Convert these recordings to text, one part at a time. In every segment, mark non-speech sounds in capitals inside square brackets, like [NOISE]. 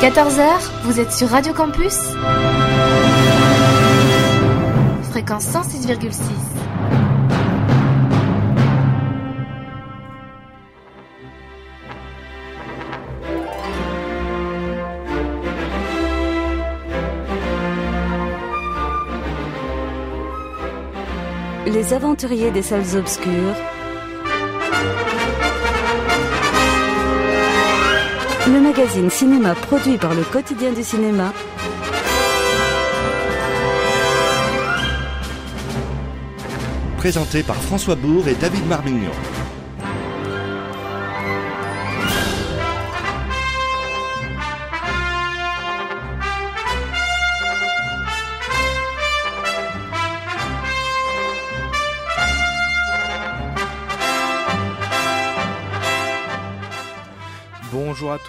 14h, vous êtes sur Radio Campus Fréquence 106,6. Les aventuriers des salles obscures. Magazine cinéma produit par le quotidien du cinéma. Présenté par François Bourg et David Marbignon.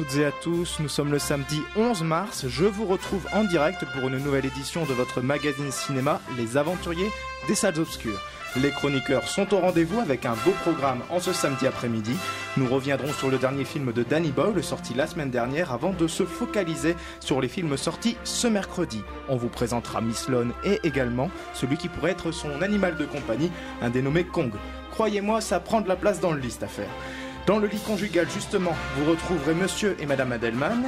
Toutes et à tous, nous sommes le samedi 11 mars, je vous retrouve en direct pour une nouvelle édition de votre magazine cinéma Les Aventuriers des Salles Obscures. Les chroniqueurs sont au rendez-vous avec un beau programme en ce samedi après-midi. Nous reviendrons sur le dernier film de Danny Boyle sorti la semaine dernière avant de se focaliser sur les films sortis ce mercredi. On vous présentera Miss Lone et également celui qui pourrait être son animal de compagnie, un dénommé Kong. Croyez-moi, ça prend de la place dans le liste à faire. Dans le lit conjugal, justement, vous retrouverez Monsieur et Madame Adelman,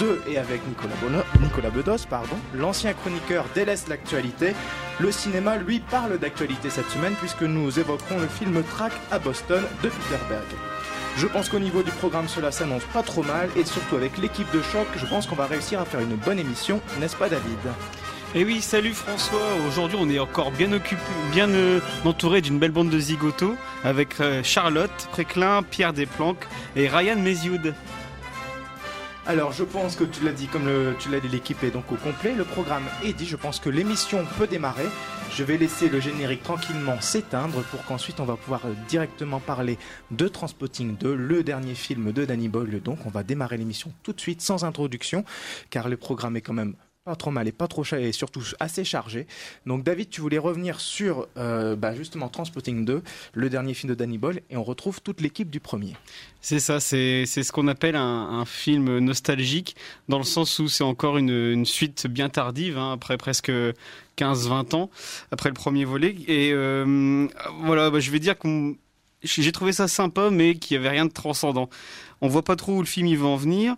de et avec Nicolas, Bedos, pardon, l'ancien chroniqueur délaisse l'actualité. Le cinéma, lui, parle d'actualité cette semaine puisque nous évoquerons le film Track à Boston de Peter Berg. Je pense qu'au niveau du programme, cela s'annonce pas trop mal et surtout avec l'équipe de choc, je pense qu'on va réussir à faire une bonne émission, n'est-ce pas David? Et oui, salut François. Aujourd'hui, on est encore bien occupé, bien euh, entouré d'une belle bande de zigotos avec euh, Charlotte Préclin, Pierre Desplanques et Ryan Mézioud. Alors, je pense que tu l'as dit, comme tu l'as dit, l'équipe est donc au complet. Le programme est dit. Je pense que l'émission peut démarrer. Je vais laisser le générique tranquillement s'éteindre pour qu'ensuite on va pouvoir euh, directement parler de Transpotting 2, le dernier film de Danny Boyle. Donc, on va démarrer l'émission tout de suite sans introduction, car le programme est quand même pas trop mal et pas trop cher et surtout assez chargé. Donc David, tu voulais revenir sur euh, bah, justement Transpotting 2, le dernier film de Danny Boyle, et on retrouve toute l'équipe du premier. C'est ça, c'est ce qu'on appelle un, un, film nostalgique, dans le sens où c'est encore une, une, suite bien tardive, hein, après presque 15-20 ans, après le premier volet. Et euh, voilà, bah, je vais dire qu'on j'ai trouvé ça sympa, mais qu'il n'y avait rien de transcendant. On voit pas trop où le film il va en venir.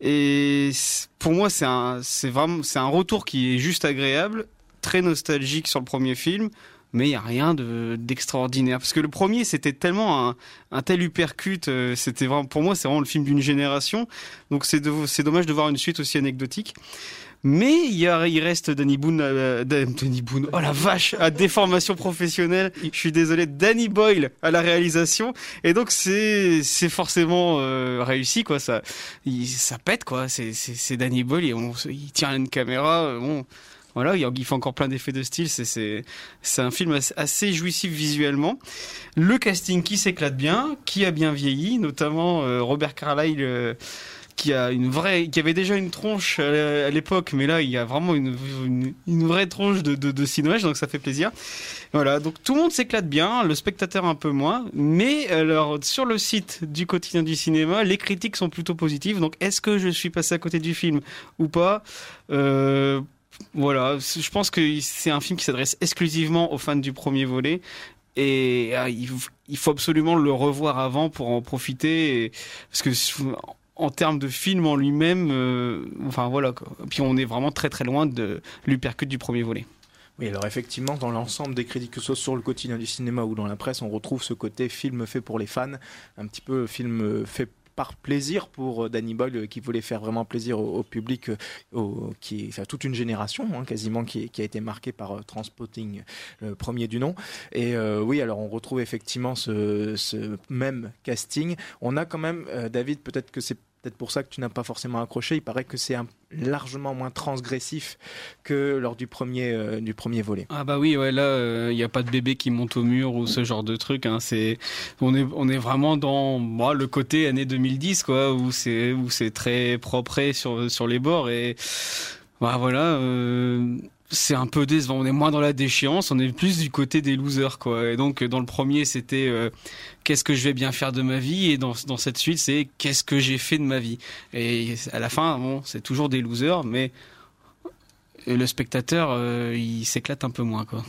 Et pour moi, c'est un, vraiment, un retour qui est juste agréable, très nostalgique sur le premier film, mais il y a rien de d'extraordinaire parce que le premier c'était tellement un, un tel uppercut, euh, c'était vraiment pour moi c'est vraiment le film d'une génération, donc c'est c'est dommage de voir une suite aussi anecdotique. Mais il, y a, il reste Danny Boone, euh, Danny Boone, oh la vache, à déformation professionnelle. Je suis désolé, Danny Boyle à la réalisation. Et donc c'est c'est forcément euh, réussi quoi. Ça il, ça pète quoi. C'est c'est Danny Boyle et on, il tient une caméra. Euh, bon voilà, il fait encore plein d'effets de style. C'est c'est un film assez, jouissif visuellement. Le casting qui s'éclate bien, qui a bien vieilli, notamment euh, Robert Carlyle. Euh, qui a une vraie, qui avait déjà une tronche à l'époque, mais là il y a vraiment une, une, vraie tronche de, de, de donc ça fait plaisir. Voilà, donc tout le monde s'éclate bien, le spectateur un peu moins, mais alors sur le site du quotidien du cinéma, les critiques sont plutôt positives. Donc est-ce que je suis passé à côté du film ou pas? Euh, voilà, je pense que c'est un film qui s'adresse exclusivement aux fans du premier volet. Et ah, il, faut absolument le revoir avant pour en profiter. Parce que en termes de film en lui-même, euh, enfin voilà. Puis on est vraiment très très loin de l'hypercute du premier volet. Oui, alors effectivement, dans l'ensemble des critiques, que ce soit sur le quotidien du cinéma ou dans la presse, on retrouve ce côté film fait pour les fans, un petit peu film fait par plaisir pour Danny Boyle qui voulait faire vraiment plaisir au, public, au, qui est toute une génération hein, quasiment qui, a été marquée par euh, Transpotting, le premier du nom. Et euh, oui, alors on retrouve effectivement ce, même casting. On a quand même, euh, David, peut-être que c'est peut-être pour ça que tu n'as pas forcément accroché. Il paraît que c'est largement moins transgressif que lors du premier, euh, du premier volet. Ah bah oui, ouais, là, il euh, n'y a pas de bébé qui monte au mur ou ce genre de truc. Hein. On est, vraiment dans le côté année 2010, quoi, où c'est, où c'est très propre sur, sur les bords et bah voilà. Euh, c'est un peu décevant. On est moins dans la déchéance, on est plus du côté des losers, quoi. Et donc, dans le premier, c'était euh, qu'est-ce que je vais bien faire de ma vie, et dans, dans cette suite, c'est qu'est-ce que j'ai fait de ma vie? Et à la fin, bon, c'est toujours des losers, mais le spectateur, euh, il s'éclate un peu moins, quoi.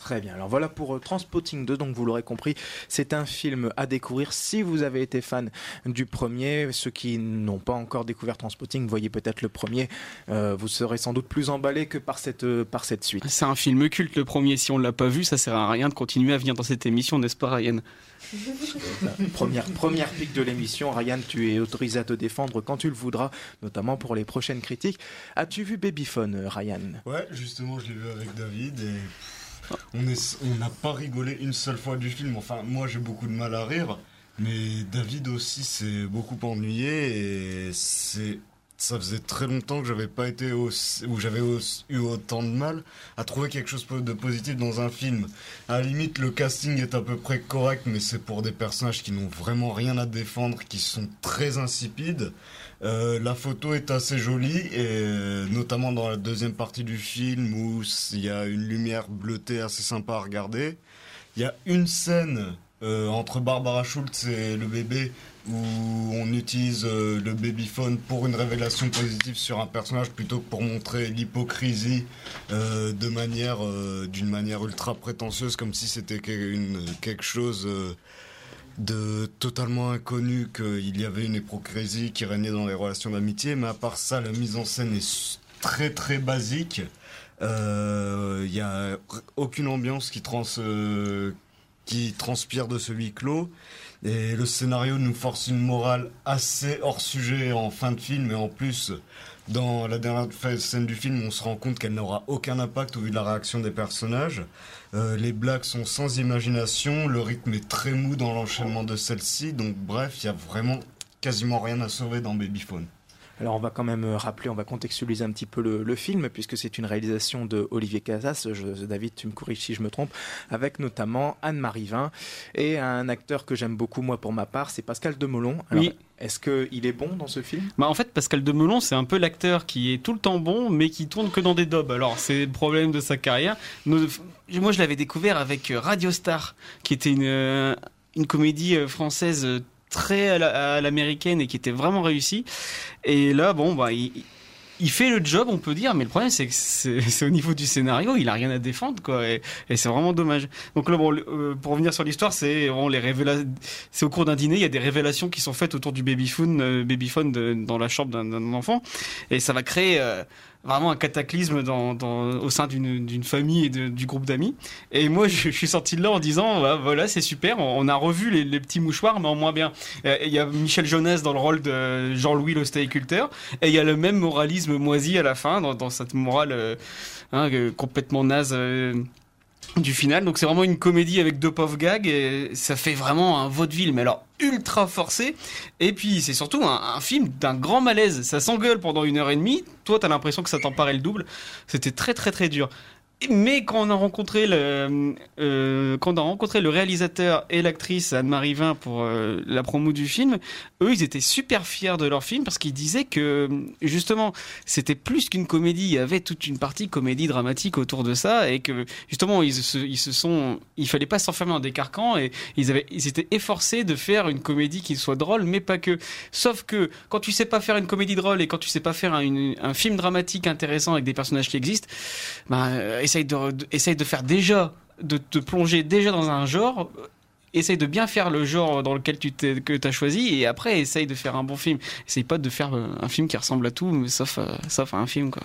Très bien. Alors voilà pour euh, Transpotting 2. Donc vous l'aurez compris, c'est un film à découvrir si vous avez été fan du premier. Ceux qui n'ont pas encore découvert Transpotting, voyez peut-être le premier. Euh, vous serez sans doute plus emballé que par cette, euh, par cette suite. C'est un film culte le premier. Si on l'a pas vu, ça sert à rien de continuer à venir dans cette émission, n'est-ce pas, Ryan? [LAUGHS] Première, première pique de l'émission. Ryan, tu es autorisé à te défendre quand tu le voudras, notamment pour les prochaines critiques. As-tu vu Babyphone, Ryan? Ouais, justement, je l'ai vu avec David et [LAUGHS] on n'a pas rigolé une seule fois du film. Enfin, moi j'ai beaucoup de mal à rire, mais David aussi s'est beaucoup ennuyé et c'est ça faisait très longtemps que j'avais pas été ou j'avais eu autant de mal à trouver quelque chose de positif dans un film. À la limite, le casting est à peu près correct, mais c'est pour des personnages qui n'ont vraiment rien à défendre, qui sont très insipides. Euh, la photo est assez jolie, et euh, notamment dans la deuxième partie du film où il y a une lumière bleutée assez sympa à regarder. Il y a une scène euh, entre Barbara Schultz et le bébé où on utilise le babyphone pour une révélation positive sur un personnage plutôt que pour montrer l'hypocrisie d'une manière ultra prétentieuse comme si c'était quelque chose de totalement inconnu qu'il y avait une hypocrisie qui régnait dans les relations d'amitié, mais à part ça, la mise en scène est très très basique. Euh, il n'y a aucune ambiance qui, trans, euh, qui transpire de ce huis clos. Et le scénario nous force une morale assez hors sujet en fin de film, et en plus, dans la dernière scène du film, on se rend compte qu'elle n'aura aucun impact au vu de la réaction des personnages. Euh, les blagues sont sans imagination, le rythme est très mou dans l'enchaînement de celles-ci, donc bref, il y a vraiment quasiment rien à sauver dans Babyphone. Alors on va quand même euh, rappeler, on va contextualiser un petit peu le, film puisque c'est une réalisation de Olivier Casas. David, tu me corriges si je me trompe, avec notamment Anne-Marie Vin et un acteur que j'aime beaucoup moi pour ma part, c'est Pascal Demolon. oui. Est-ce qu'il est bon dans ce film? Bah En fait, Pascal Demolon, c'est un peu l'acteur qui est tout le temps bon, mais qui tourne que dans des dobs. Alors, c'est le problème de sa carrière. Moi, je l'avais découvert avec euh, Radio Star, qui était une, euh, une comédie française très à l'américaine et qui était vraiment réussi. Et là, bon, bah, il, il fait le job, on peut dire, mais le problème c'est que c'est [LAUGHS] au niveau du scénario, il a rien à défendre, quoi, et, c'est vraiment dommage. Donc là, bon, euh, pour revenir sur l'histoire, c'est les c'est au cours d'un dîner, il y a des révélations qui sont faites autour du babyphone, euh, babyphone dans la chambre d'un enfant, et ça va créer euh, vraiment un cataclysme dans, dans, au sein d'une famille et de, du groupe d'amis. Et moi, je, suis sorti de là en disant, bah, voilà, c'est super, on, a revu les, les, petits mouchoirs, mais en moins bien. Il y a Michel Jonas dans le rôle de Jean-Louis l'ostériculteur, et il y a le même moralisme moisi à la fin, dans, dans cette morale euh, hein, complètement naze. Euh, [LAUGHS] du final. Donc c'est vraiment une comédie avec deux pauvres gags et ça fait vraiment un vaudeville, mais alors ultra forcé. Et puis c'est surtout un, film d'un grand malaise. Ça s'engueule pendant une heure et demie. Toi, t'as l'impression que ça t'en paraît le double. C'était très très très dur. Mais quand on a rencontré le, euh, quand on a rencontré le réalisateur et l'actrice Anne-Marie Vin pour euh, la promo du film, eux, ils étaient super fiers de leur film parce qu'ils disaient que justement, c'était plus qu'une comédie. Il y avait toute une partie comédie dramatique autour de ça et que justement, ils se, ils se sont, il fallait pas s'enfermer dans des carcans et ils avaient, ils étaient efforcés de faire une comédie qui soit drôle, mais pas que. Sauf que quand tu sais pas faire une comédie drôle et quand tu sais pas faire un, film dramatique intéressant avec des personnages qui existent, bah, essaye de, essaye de faire déjà, de te plonger déjà dans un genre, essaye de bien faire le genre dans lequel tu t'es, que as choisi et après essaye de faire un bon film. Essaye pas de faire euh, un film qui ressemble à tout, sauf, euh, sauf à un film quoi.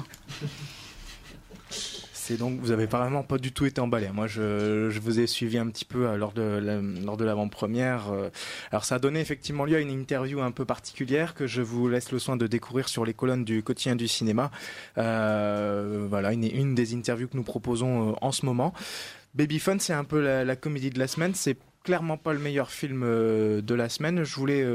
C'est donc vous avez vraiment pas du tout été emballé. Moi, je, vous ai suivi un petit peu euh, lors de lors de l'avant-première. Alors, ça a donné effectivement lieu à une interview un peu particulière que je vous laisse le soin de découvrir sur les colonnes du quotidien du cinéma. Euh, voilà, une, des interviews que nous proposons en ce moment. Baby Fun, c'est un peu la, la comédie de la semaine. C'est clairement pas le meilleur film de la semaine. Je voulais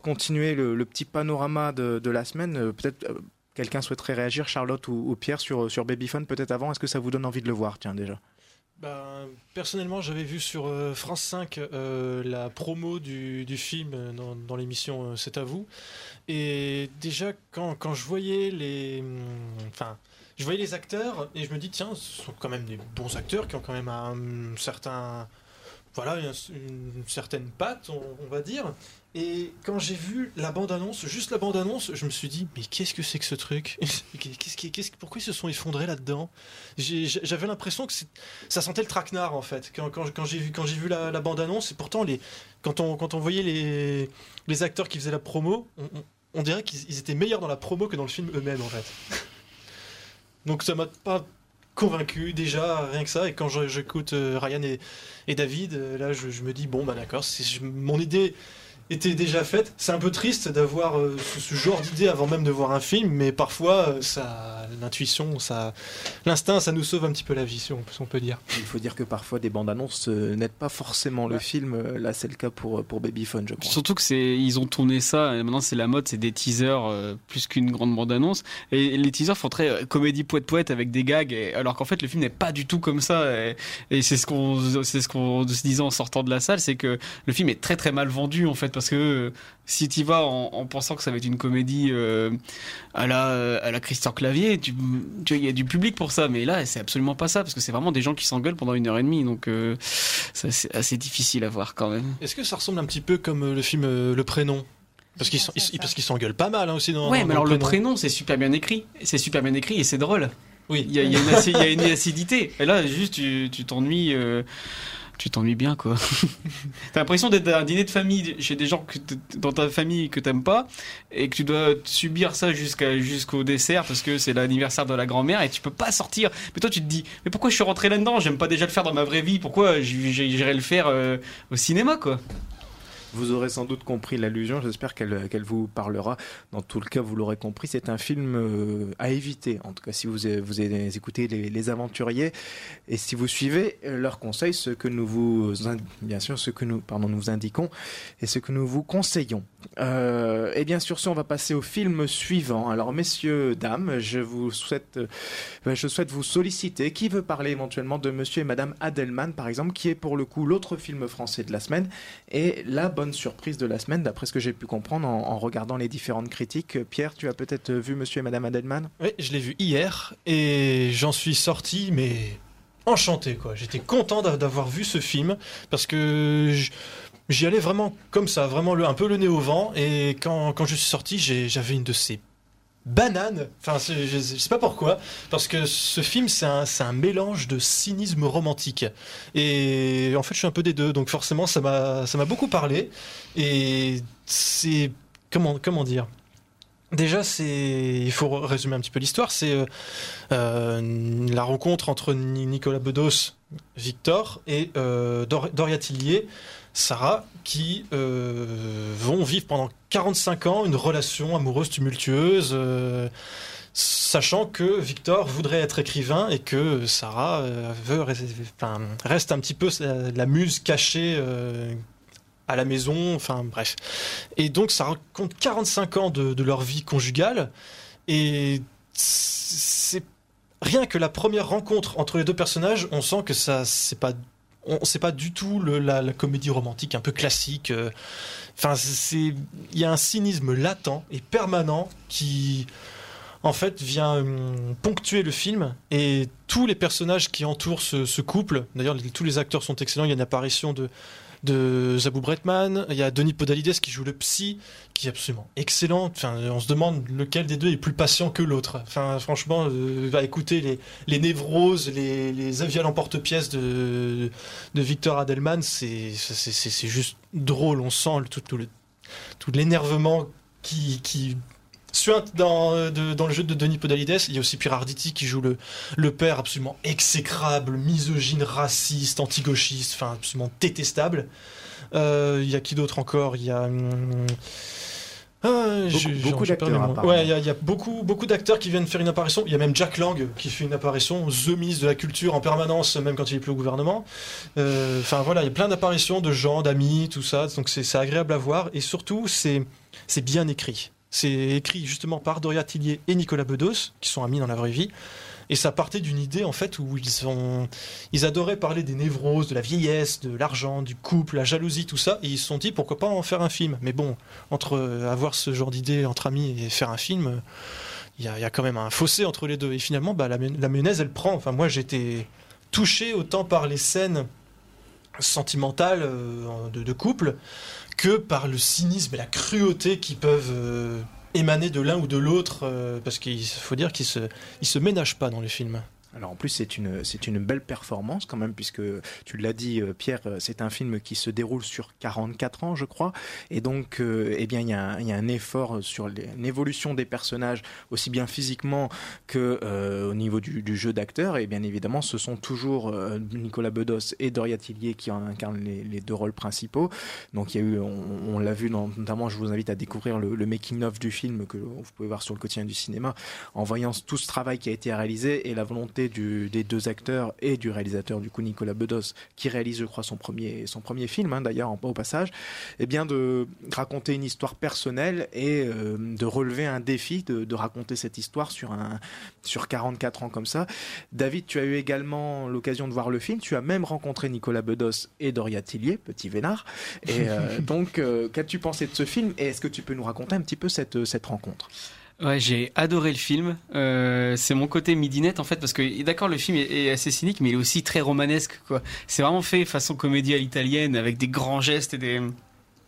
continuer le, le, petit panorama de, de la semaine. Peut-être Quelqu'un souhaiterait réagir, Charlotte ou, Pierre, sur, sur Babyphone peut-être avant? Est-ce que ça vous donne envie de le voir, tiens, déjà? Ben, personnellement, j'avais vu sur euh, France 5 euh, la promo du, du film euh, dans, dans l'émission C'est à vous. Et déjà, quand, quand, je voyais les. Hum, enfin, je voyais les acteurs et je me dis tiens, ce sont quand même des bons acteurs qui ont quand même un certain voilà une, certaine patte, on, va dire. Et quand j'ai vu la bande-annonce, juste la bande-annonce, je me suis dit, mais qu'est-ce que c'est que ce truc [LAUGHS] qu'est-ce Pourquoi ils se sont effondrés là-dedans J'avais l'impression que ça sentait le traquenard, en fait, quand, j'ai vu, la, bande-annonce. Et pourtant, quand, on, voyait les, acteurs qui faisaient la promo, on, on- dirait qu'ils ils étaient meilleurs dans la promo que dans le film eux-mêmes, en fait. Donc ça m'a pas convaincu déjà rien que ça. Et quand j'écoute euh, Ryan et, David euh, là je, me dis bon bah d'accord c'est- mon idée était déjà faite c'est un peu triste d'avoir euh, ce, ce genre d'idée avant même de voir un film mais parfois euh, ça l'intuition ça l'instinct ça nous sauve un petit peu la vie si on, si on peut dire Il faut dire que parfois des bandes annonces euh, n'aident pas forcément le Ouais. film. Euh, Là, c'est le cas pour, pour Babyphone, je crois. Surtout que c'est, ils ont tourné ça. Et maintenant, c'est la mode, c'est des teasers euh, plus qu'une grande bande annonce. Et les teasers font très euh, comédie poète poète avec des gags, et- alors qu'en fait, le film n'est pas du tout comme ça. Et, et c'est ce qu'on, c'est ce qu'on se disait en sortant de la salle, c'est que le film est très très mal vendu en fait, parce que si tu vas en, en pensant que ça va être une comédie euh, à la à la Christian Clavier, tu, il y a du public pour ça, mais là, c'est absolument pas ça, parce que c'est vraiment des gens qui s'engueulent pendant une heure et demie, donc euh, c'est assez difficile à voir quand même. est-ce que ça ressemble un petit peu comme euh, le film euh, Le Prénom? Parce qu'ils parce qu'ils s'engueulent pas mal hein, aussi dans Ouais, dans mais alors le prénom, c'est super bien écrit. C'est super bien écrit et c'est drôle. oui Il y a, il y a une, aci- il y a une acidité. Et là, juste, tu tu t'ennuies. euh, tu t'ennuies bien, quoi. [LAUGHS] T'as l'impression d'être à un dîner de famille chez des gens que dans ta famille que t'aimes pas et que tu dois subir ça jusqu'à jusqu'au dessert parce que c'est l'anniversaire de la grand-mère et tu peux pas sortir. Mais toi, tu te dis, mais pourquoi je suis rentré là-dedans? J'aime pas déjà le faire dans ma vraie vie. Pourquoi j- j- j'irais le faire euh, au cinéma, quoi? Vous aurez sans doute compris l'allusion, j'espère qu'elle qu'elle vous parlera. Dans tout le cas, vous l'aurez compris, c'est un film euh, à éviter. En tout cas, si vous, vous écouté les, aventuriers et si vous suivez euh, leurs conseils, ce que nous vous, bien sûr, ce que nous, pardon, nous indiquons et ce que nous vous conseillons. Euh, et bien sûr, on va passer au film suivant. Alors, messieurs, dames, je vous souhaite, je souhaite vous solliciter. Qui veut parler éventuellement de Monsieur et Madame Adelman, par exemple, qui est pour le coup l'autre film français de la semaine et la bonne surprise de la semaine, d'après ce que j'ai pu comprendre en, en regardant les différentes critiques. Pierre, tu as peut-être vu Monsieur et Madame Adelman? Oui, je l'ai vu hier et j'en suis sorti, mais enchanté quoi. J'étais content d'a- d'avoir vu ce film parce que j'y allais vraiment comme ça, vraiment le, un peu le nez au vent. Et quand, quand je suis sorti, j'avais une de ces bananes. Enfin, je, sais pas pourquoi, parce que ce film c'est un, un mélange de cynisme romantique. Et en fait, je suis un peu des deux, donc forcément, ça m'a beaucoup parlé. Et c'est comment comment dire? Déjà, il faut résumer un petit peu l'histoire. C'est euh, euh, la rencontre entre Ni- Nicolas Bedos, Victor, et euh, Dor- Doria Tillier, Sarah, qui euh, vont vivre pendant 45 ans une relation amoureuse tumultueuse. euh, Sachant que Victor voudrait être écrivain et que Sarah euh, veut enfin, reste un petit peu la, muse cachée à la maison, enfin bref. Et donc ça raconte 45 ans de, de leur vie conjugale et c'est rien que la première rencontre entre les deux personnages, on sent que ça c'est pas on c'est pas du tout le- la, comédie romantique un peu classique. euh. Enfin c'est il y a un cynisme latent et permanent qui en fait vient hum, ponctuer le film et tous les personnages qui entourent ce, couple. D'ailleurs tous les acteurs sont excellents. Il y a une apparition de de Zabou Bretman, il y a Denis Podalides qui joue le psy, qui est absolument excellent. Enfin, on se demande lequel des deux est plus patient que l'autre. Enfin, franchement, euh, va écouter les, les névroses, les, les avials en porte-pièce de, de Victor Adelman, c'est juste drôle. On sent le- tout l'énervement qui, qui suinte dans, euh, de- dans le jeu de Denis Podalides. Il y a aussi Pierre Arditi qui joue le, le père absolument exécrable, misogyne, raciste, anti-gauchiste, enfin absolument détestable. Euh, Il y a qui d'autre encore? Il y a. hum, ah, Beaucoup- d'acteurs. Ouais, il y a, il y a beaucoup, beaucoup d'acteurs qui viennent faire une apparition. Il y a même Jack Lang qui fait une apparition, The ministre de la Culture en permanence, même quand il est plus au gouvernement. Euh, Enfin voilà, il y a plein d'apparitions de gens, d'amis, tout ça. Donc c'est agréable à voir et surtout c'est bien écrit. C'est écrit justement par Doria Tillier et Nicolas Bedos, qui sont amis dans la vraie vie. Et ça partait d'une idée en fait où ils ont, ils adoraient parler des névroses, de la vieillesse, de l'argent, du couple, la jalousie, tout ça. Et ils se sont dit pourquoi pas en faire un film? Mais bon, entre euh, avoir ce genre d'idée entre amis et faire un film, euh, il y a, quand même un fossé entre les deux. Et finalement, bah, la, la mayonnaise, elle prend. Enfin, moi, j'étais touché autant par les scènes sentimentales euh, de, couple que par le cynisme et la cruauté qui peuvent euh, émaner de l'un ou de l'autre. euh, parce qu'il faut dire qu'ils se, se ménagent pas dans le film. Alors en plus c'est une c'est une belle performance quand même puisque tu l'as dit euh, Pierre euh, c'est un film qui se déroule sur 44 ans je crois. Et donc euh, eh bien il y, a un- y a un effort sur les- une évolution des personnages aussi bien physiquement que euh, au niveau du, jeu d'acteur. Et bien évidemment ce sont toujours Nicolas Bedos et Doria Tillier qui en incarnent les, deux rôles principaux. Donc il y a eu on, l'a vu notamment je vous invite à découvrir le, le making of du film que vous pouvez voir sur le quotidien du cinéma en voyant tout ce travail qui a été réalisé et la volonté du- des deux acteurs et du réalisateur du coup Nicolas Bedos qui réalise je crois son premier son premier film hein, d'ailleurs au passage eh bien de raconter une histoire personnelle et euh, de relever un défi de, de raconter cette histoire sur un sur 44 ans comme ça. David tu as eu également l'occasion de voir le film. Tu as même rencontré Nicolas Bedos et Doria Tillier petit vénard. Et euh, [LAUGHS] donc euh, qu'as-tu pensé de ce film et est-ce que tu peux nous raconter un petit peu cette cette rencontre? Ouais, j'ai adoré le film. Euh, c'est mon côté midinette en fait parce que d'accord le film est, assez cynique mais il est aussi très romanesque. C'est vraiment fait façon comédie à l'italienne avec des grands gestes et des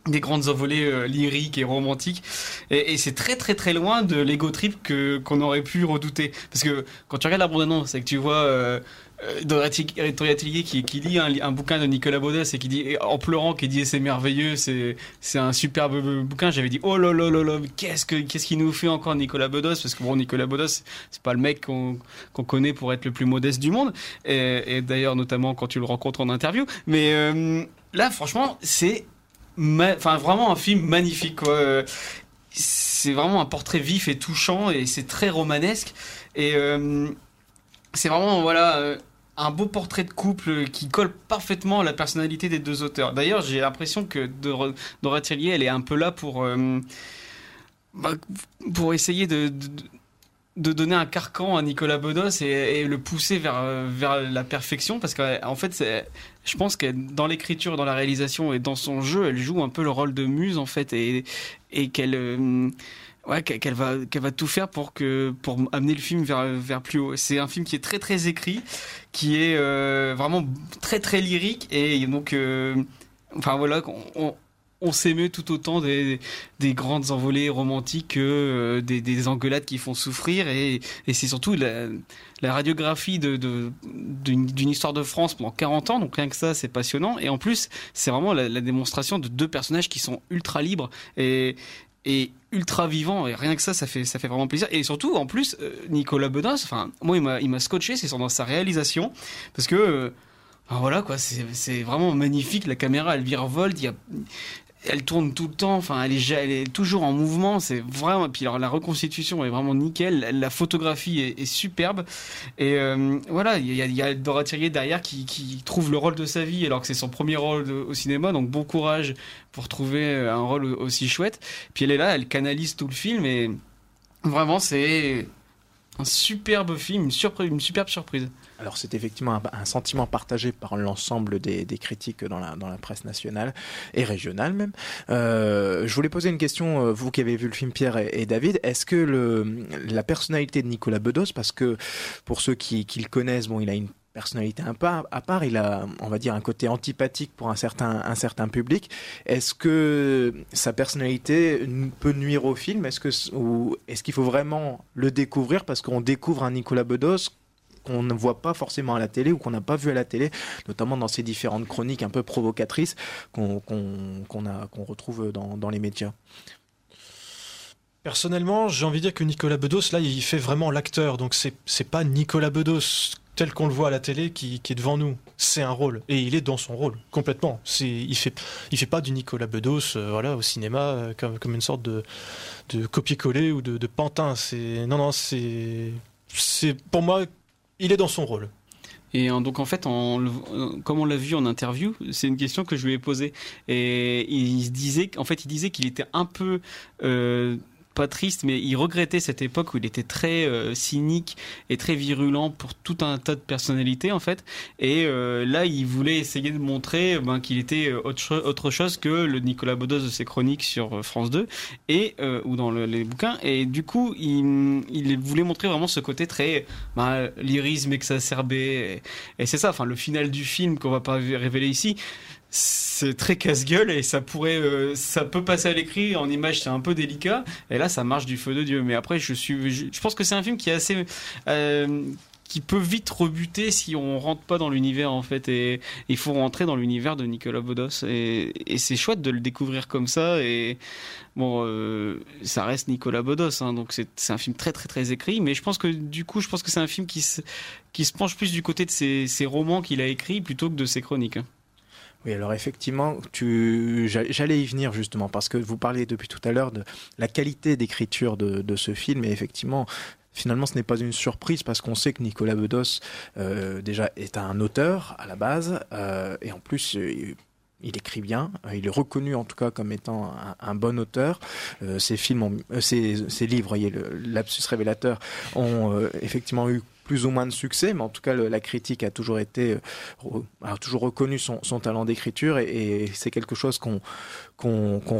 des grandes envolées euh, lyriques et romantiques et, c'est très très très loin de l'ego trip que qu'on aurait pu redouter parce que quand tu regardes la bande annonce et que tu vois euh, euh, Dorothy Atelier qui, qui lit un, bouquin de Nicolas Baudas et qui dit en pleurant qui dit c'est merveilleux c'est c'est un superbe bouquin j'avais dit oh là là là là qu'est-ce que qu'est-ce qu'il nous fait encore Nicolas Baudas parce que bon Nicolas Baudas c'est pas le mec qu'on qu'on connaît pour être le plus modeste du monde. Et, d'ailleurs notamment quand tu le rencontres en interview. Mais euh, là franchement c'est enfin vraiment un film magnifique. Euh, c'est vraiment un portrait vif et touchant et c'est très romanesque. Et euh, c'est vraiment voilà euh, un beau portrait de couple qui colle parfaitement à la personnalité des deux auteurs. D'ailleurs, j'ai l'impression que Dor- Tillier, elle est un peu là pour euh, bah, pour essayer de, donner un carcan à Nicolas Bedos et, le pousser vers, euh, vers la perfection parce qu'en fait je pense que dans l'écriture, dans la réalisation et dans son jeu, elle joue un peu le rôle de muse en fait et, et qu'elle ouais, qu'elle va, qu'elle va tout faire pour, que, pour amener le film vers, vers plus haut. C'est un film qui est très très écrit, qui est euh, vraiment très très lyrique et donc euh, enfin voilà on, on, on s'émeut tout autant des, des grandes envolées romantiques que euh, des, des engueulades qui font souffrir et, et c'est surtout la, radiographie de, d'une histoire de France pendant 40 ans donc rien que ça c'est passionnant et en plus c'est vraiment la, la démonstration de deux personnages qui sont ultra libres et et ultra vivants et rien que ça ça fait ça fait vraiment plaisir. Et surtout en plus euh, Nicolas Bedos enfin moi il m'a scotché c'est dans sa réalisation parce que euh, enfin, voilà quoi c'est vraiment magnifique la caméra elle virevolte il y a elle tourne tout le temps, enfin elle est, toujours en mouvement, c'est vraiment. Puis la reconstitution est vraiment nickel, la photographie est, superbe et euh, voilà il y a, y Dora Thirier derrière qui, trouve le rôle de sa vie alors que c'est son premier rôle au cinéma, donc bon courage pour trouver un rôle aussi chouette. Puis elle est là, elle canalise tout le film et vraiment c'est un superbe film, une, superbe surprise. Alors c'est effectivement un, sentiment partagé par l'ensemble des, critiques dans la, presse nationale et régionale même. Euh, je voulais poser une question, euh, vous qui avez vu le film Pierre et, David, est-ce que la personnalité de Nicolas Bedos, parce que pour ceux qui, qui le connaissent, il a une personnalité un peu à part, il a, on va dire, un côté antipathique pour un certain, un certain public. Est-ce que sa personnalité peut nuire au film? Est-ce que, ou est-ce qu'il faut vraiment le découvrir parce qu'on découvre un Nicolas Bedos qu'on ne voit pas forcément à la télé ou qu'on n'a pas vu à la télé, notamment dans ces différentes chroniques un peu provocatrices qu'on retrouve dans, dans les médias? Personnellement, j'ai envie de dire que Nicolas Bedos, là, il fait vraiment l'acteur. Donc, c'est pas Nicolas Bedos tel qu'on le voit à la télé qui, est devant nous. C'est un rôle. Et il est dans son rôle, complètement. C'est, il fait, il fait pas du Nicolas Bedos, euh, voilà, au cinéma, euh, comme, une sorte de, de copier-coller ou de, pantin. C'est, non, non, c'est, c'est, pour moi, il est dans son rôle. Et euh, donc en fait, en comme on l'a vu en interview, c'est une question que je lui ai posée. Et il disait, fait, il disait qu'il était un peu pas triste, mais il regrettait cette époque où il était très euh, cynique et très virulent pour tout un tas de personnalités en fait. Et euh, là, il voulait essayer de montrer ben, qu'il était euh, autre, autre chose que le Nicolas Bedos de ses chroniques sur euh, France 2 et euh, ou dans le- les bouquins. Et du coup, il, il voulait montrer vraiment ce côté très ben, lyrisme exacerbé. Et, et c'est ça. Enfin, le final du film qu'on va pas révéler ici c'est très casse-gueule et ça pourrait euh, ça peut passer à l'écrit en image c'est un peu délicat. Et là ça marche du feu de dieu. Mais après je suis je, pense que c'est un film qui est assez euh, qui peut vite rebuter si on rentre pas dans l'univers en fait. Et il faut rentrer dans l'univers de Nicolas Bedos et, c'est chouette de le découvrir comme ça. Et bon euh, ça reste Nicolas Bedos hein, donc c'est un film très très très écrit. Mais je pense que du coup je pense que c'est un film qui se qui se penche plus du côté de ses, ses romans qu'il a écrits plutôt que de ses chroniques hein. Oui, alors effectivement, tu... j'a- j'allais y venir justement, parce que vous parliez depuis tout à l'heure de la qualité d'écriture de, ce film, et effectivement, finalement, ce n'est pas une surprise, parce qu'on sait que Nicolas Bedos, euh, déjà, est un auteur à la base, euh, et en plus, il écrit bien, il est reconnu en tout cas comme étant un, bon auteur. Euh, ses films, ses, livres, voyez, lapsus révélateur, ont effectivement eu plus ou moins de succès, mais en tout cas la critique a toujours été, euh, a toujours reconnu son, talent d'écriture et, c'est quelque chose qu'on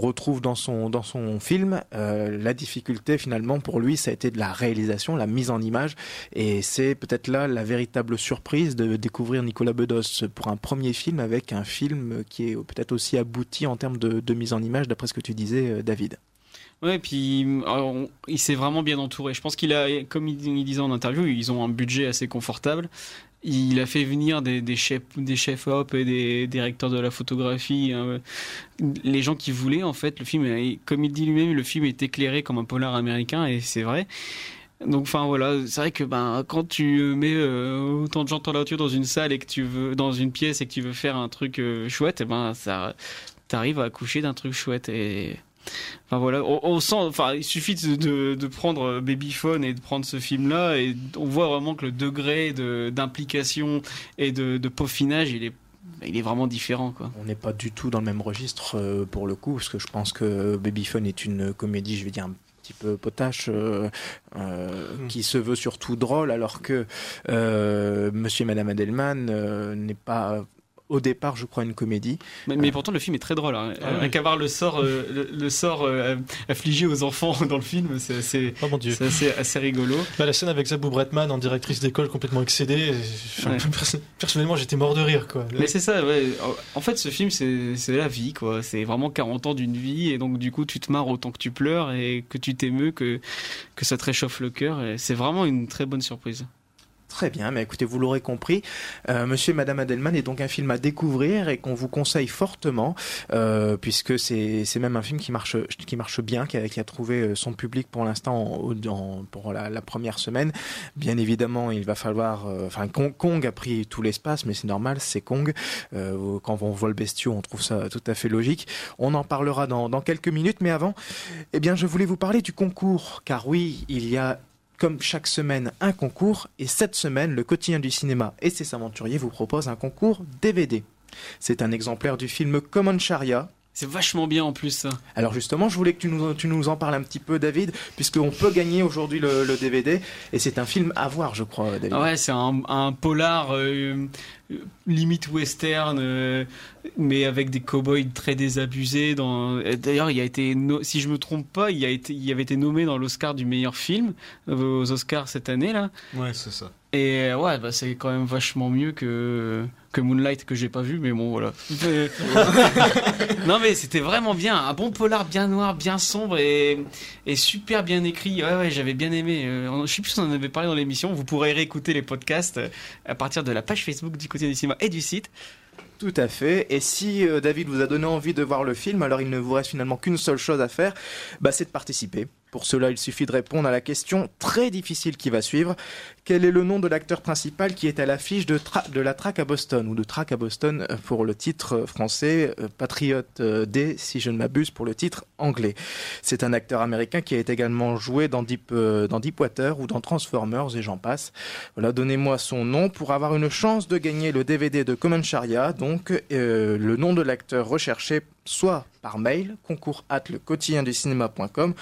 retrouve dans son dans son film. Euh, la difficulté finalement pour lui, ça a été de la réalisation, la mise en image, et c'est peut-être là la véritable surprise de découvrir Nicolas Bedos pour un premier film avec un film qui est peut-être aussi abouti en termes de, de mise en image, d'après ce que tu disais, euh, David. Ouais, et puis il s'est vraiment bien entouré. Je pense qu'il a, comme il, disait en interview, ils ont un budget assez confortable. Il a fait venir des, chefs, des chefs op et des directeurs de la photographie, euh, les gens qui voulaient en fait. Le film, comme il dit lui-même, le film est éclairé comme un polar américain et c'est vrai. Donc, enfin voilà, c'est vrai que ben quand tu mets euh, autant de gens talentueux dans une salle et que tu veux, dans une pièce et que tu veux faire un truc euh, chouette, et ben ça, t'arrives à accoucher d'un truc chouette et Enfin voilà, on, on enfin il suffit de, prendre Babyphone et de prendre ce film-là et on voit vraiment que le degré de- d'implication et de, peaufinage, il est, il est vraiment différent quoi. On n'est pas du tout dans le même registre euh, pour le coup, parce que je pense que Babyphone est une comédie, je vais dire, un petit peu potache, euh, euh, qui se veut surtout drôle, alors que euh, Monsieur et Madame Adelman euh, n'est pas au départ, je crois, une comédie. Mais, mais pourtant le film est très drôle. Hein. Ah. Rien qu'à voir le sort, euh, le, le sort euh, affligé aux enfants [LAUGHS] dans le film, c'est assez, Oh mon dieu. c'est assez, assez rigolo. Bah, la scène avec Zabou Bretman en directrice d'école complètement excédée, enfin, Ouais. [LAUGHS] perso- personnellement j'étais mort de rire quoi. Mais c'est ça, ouais. En fait, ce film, c'est c'est la vie, quoi. C'est vraiment 40 ans d'une vie, et donc, du coup, tu te marres autant que tu pleures, et que tu t'émeus, que, que ça te réchauffe le cœur, et c'est vraiment une très bonne surprise. Très bien, mais écoutez, vous l'aurez compris, euh, Monsieur et Madame Adelman est donc un film à découvrir et qu'on vous conseille fortement, euh, puisque c'est même un film qui marche qui marche bien, qui a, trouvé euh, son public pour l'instant pour la, première semaine. Bien évidemment, il va falloir, enfin Kong, a pris tout l'espace, mais c'est normal, c'est Kong. Quand on voit le bestiau, on trouve ça tout à fait logique. On en parlera dans, dans quelques minutes, mais avant, eh bien, je voulais vous parler du concours, car oui, il y a comme chaque semaine, un concours. Et cette semaine, le quotidien du cinéma et ses aventuriers vous propose un concours DVD. C'est un exemplaire du film Common Sharia. C'est vachement bien, en plus, ça. Alors justement, je voulais que tu nous, tu nous en parles un petit peu, David, puisqu'on peut gagner aujourd'hui le, le DVD. Et c'est un film à voir, je crois, David. Ouais, c'est un, un polar euh, limite western, euh, mais avec des cowboys très désabusés. Dans... et D'ailleurs, il a été, no- si je me trompe pas, il a été, il avait été nommé dans l'Oscar du meilleur film euh, aux Oscars cette année là. Ouais, c'est ça. Et euh, ouais, bah, c'est quand même vachement mieux que que Moonlight que j'ai pas vu, mais bon voilà. [LAUGHS] Non mais c'était vraiment bien, un bon polar bien noir, bien sombre et, et super bien écrit. Ouais ouais, j'avais bien aimé. Euh, je sais plus si on en avait parlé dans l'émission. Vous pourrez réécouter les podcasts euh, à partir de la page Facebook du et du site. Tout à fait. Et si euh, David vous a donné envie de voir le film, alors il ne vous reste finalement qu'une seule chose à faire, bah, c'est de participer. Pour cela, il suffit de répondre à la question très difficile qui va suivre. Quel est le nom de l'acteur principal qui est à l'affiche de, la traque à Boston, ou de traque à Boston euh, pour le titre euh, français, euh, Patriote euh, D, si je ne m'abuse, pour le titre anglais. C'est un acteur américain qui a également joué dans Deep, Deepwater ou dans Transformers et j'en passe. Voilà, donnez-moi son nom pour avoir une chance de gagner le DVD de dont donc le nom de l'acteur recherché soit par mail, concours at le quotidien du cinéma.com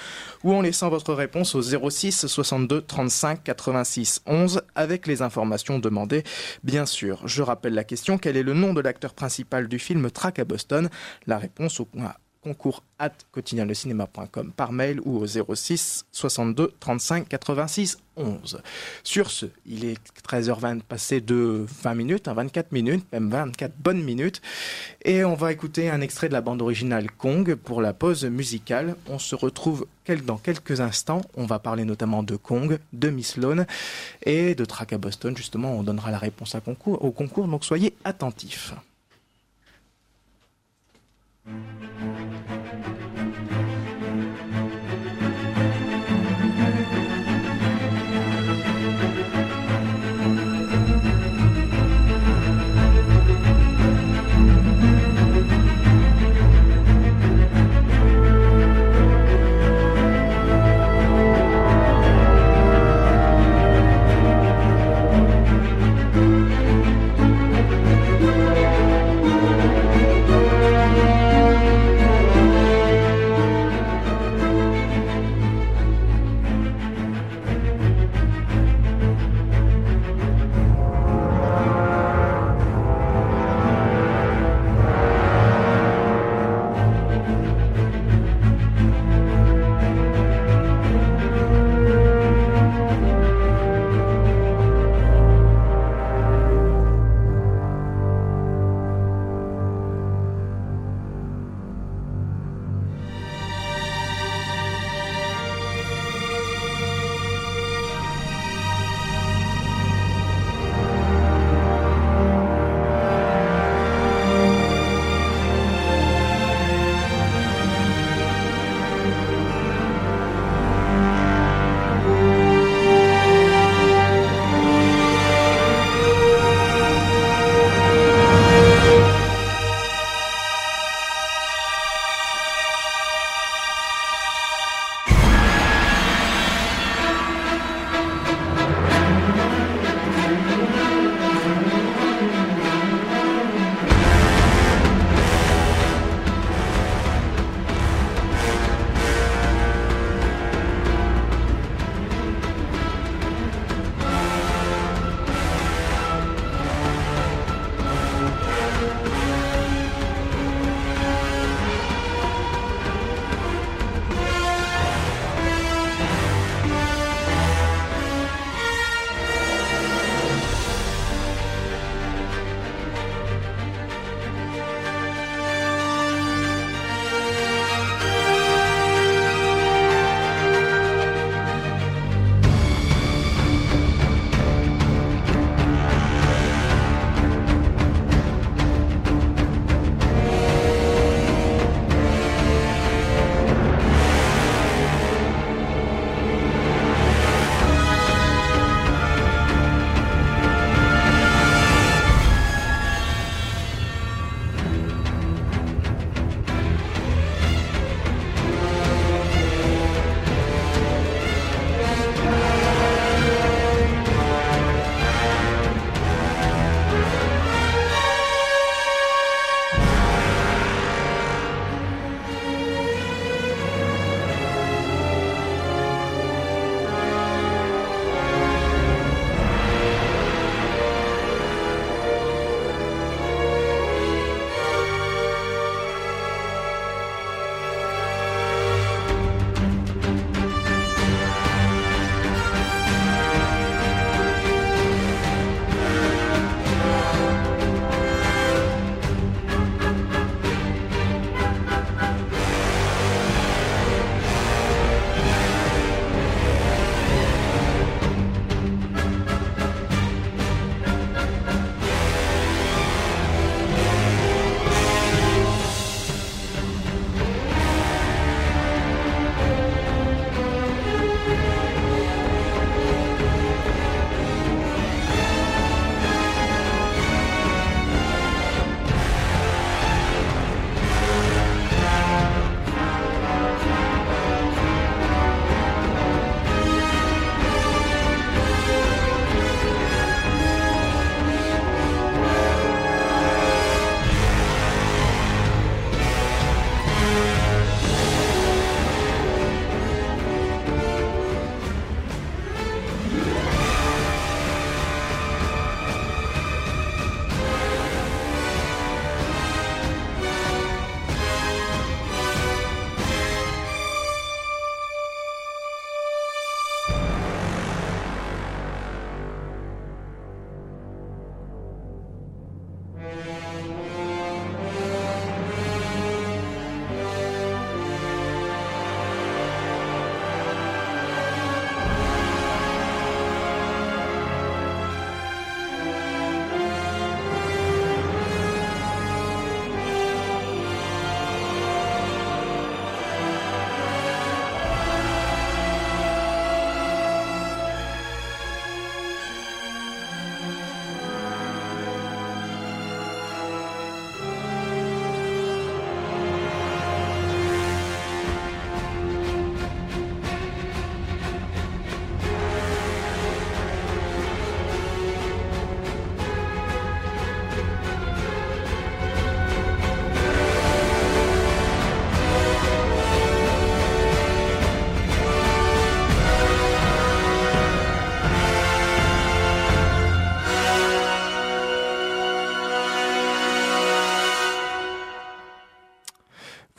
ou en laissant votre réponse au 06 62 35 86 11 avec les informations demandées. Bien sûr, je rappelle la question, quel est le nom de l'acteur principal du film Track à Boston? La réponse au concours at quotidienlecinéma.com par mail ou au 06 62 35 86 11. Sur ce, il est 13h20 passé de 20 minutes, 24 hein, minutes, même 24 bonnes minutes. Et on va écouter un extrait de la bande originale Kong pour la pause musicale. On se retrouve dans quelques instants. On va parler notamment de Kong, de Miss Lone et de Track à Boston. Justement, on donnera la réponse à au concours, donc soyez attentifs. Música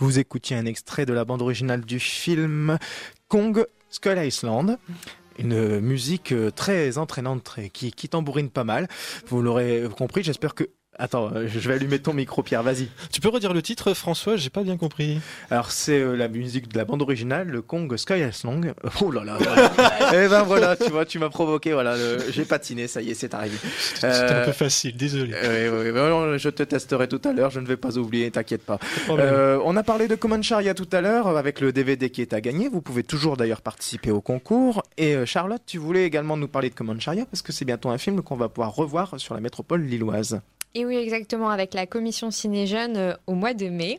Vous écoutiez un extrait de la bande originale du film Kong Skull Island. Une musique euh, très entraînante, qui, qui tambourine pas mal. Vous l'aurez compris, j'espère que Attends, euh, je vais allumer ton micro, Pierre, vas-y. Tu peux redire le titre, François J'ai pas bien compris. Alors, c'est euh, la musique de la bande originale, le Kong Sky Long. [LAUGHS] Oh là là, voilà. [LAUGHS] Eh ben voilà, tu vois, tu m'as provoqué, voilà, le- j'ai patiné, ça y est, c'est arrivé. C'était Euh, un peu facile, désolé. Oui, oui, oui, non, je te testerai tout à l'heure, je ne vais pas oublier, t'inquiète pas. Euh, on a parlé de Common Sharia tout à l'heure euh, avec le DVD qui est à gagner. Vous pouvez toujours d'ailleurs participer au concours. Et euh, Charlotte, tu voulais également nous parler de Common Sharia parce que c'est bientôt un film qu'on va pouvoir revoir sur la métropole lilloise. Et oui, exactement, avec la commission Ciné Jeune euh, au mois de mai.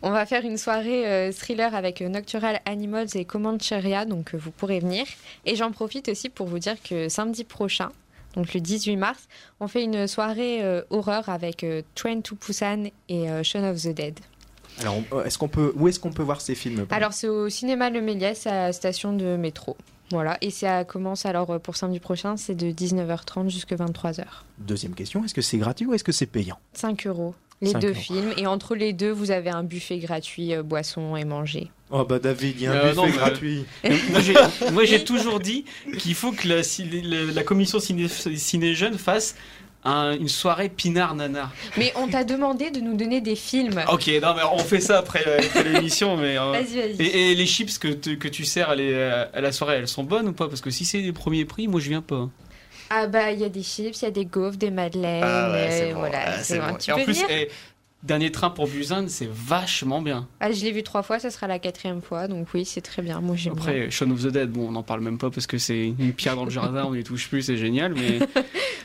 On va faire une soirée euh, thriller avec euh, Noctural Animals et Comancheria, donc vous pourrez venir. Et j'en profite aussi pour vous dire que samedi prochain, donc le 18 mars, on fait une soirée euh, horreur avec euh, Train to Busan et euh, Shaun of the Dead. Alors, est-ce qu'on peut, où est-ce qu'on peut voir ces films Alors c'est au cinéma Le Méliès à la station de métro. Voilà, et ça commence alors euh, pour samedi prochain, c'est de 19h30 jusqu'à 23h. Deuxième question, est-ce que c'est gratuit ou est-ce que c'est payant? 5 euros, les 5 deux euros. films. Et entre les deux, vous avez un buffet gratuit, euh, boissons et manger. Oh bah David, il y a un Euh, buffet non, mais- gratuit. [LAUGHS] moi, j'ai, moi, j'ai toujours dit qu'il faut que la, ci- la- la commission ciné, ciné jeune fasse un- une soirée pinard nanar. Mais on t'a demandé de nous donner des films. Ok, non, mais on fait ça après, euh, après l'émission, mais. euh, Vas-y, vas-y. et, et les chips que, te- que tu sers à, les- à la soirée, elles sont bonnes ou pas? Parce que si c'est les premiers prix, moi je viens pas. Ah bah il y a des chips, il y a des gaufres, des madeleines. Ah ouais, euh, bon, voilà, ah, bon. Tu Et en plus, eh, dernier train pour Busan, c'est vachement bien. Ah, je l'ai vu trois fois, ça sera la quatrième fois, donc oui, c'est très bien. Moi j'aime bien. Après, Shaun of the Dead, bon, on n'en parle même pas parce que c'est une pierre dans le jardin, on n'y touche plus, c'est génial, mais. [LAUGHS]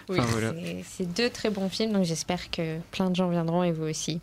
Oui, enfin, voilà. c'est deux très bons films, donc j'espère que plein de gens viendront et vous aussi.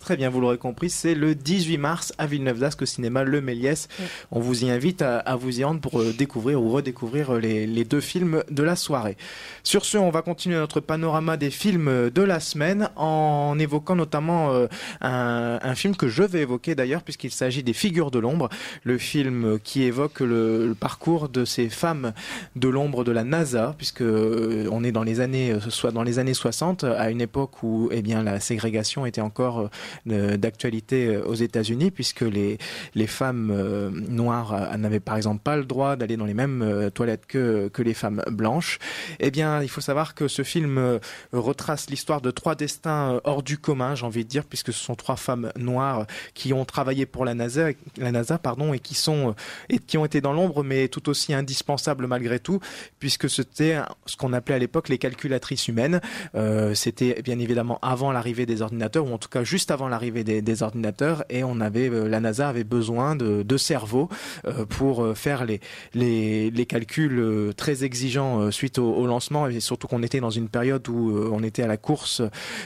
Très bien, vous l'aurez compris, c'est le 18 mars à Villeneuve d'Ascq au cinéma Le Méliès. Oui. On vous y invite à, à vous y rendre pour euh, découvrir ou redécouvrir euh, les, les deux films de la soirée. Sur ce, on va continuer notre panorama des films euh, de la semaine en évoquant notamment euh, un, un film que je vais évoquer d'ailleurs puisqu'il s'agit des Figures de l'ombre, le film qui évoque le, le parcours de ces femmes de l'ombre de la NASA puisque euh, on est dans les années soit dans les années 60 à une époque où eh bien la ségrégation était encore d'actualité euh, aux États-Unis puisque les les femmes euh, noires euh, n'avaient par exemple pas le droit d'aller dans les mêmes euh, toilettes que que les femmes blanches. Eh bien, il faut savoir que ce film euh, retrace l'histoire de trois destins euh, hors du commun, j'ai envie de dire, puisque ce sont trois femmes noires qui ont travaillé pour la NASA, la NASA pardon, et qui sont euh, et qui ont été dans l'ombre, mais tout aussi indispensables malgré tout, puisque c'était ce qu'on appelait à l'époque les calculatrices humaines. Euh, c'était bien évidemment avant l'arrivée des ordinateurs, ou en tout cas juste avant l'arrivée des, ordinateurs, et on avait euh, la NASA avait besoin de, de cerveaux euh, pour euh, faire les, les, les calculs très exigeants suite au, lancement, et surtout qu'on était dans une période où on était à la course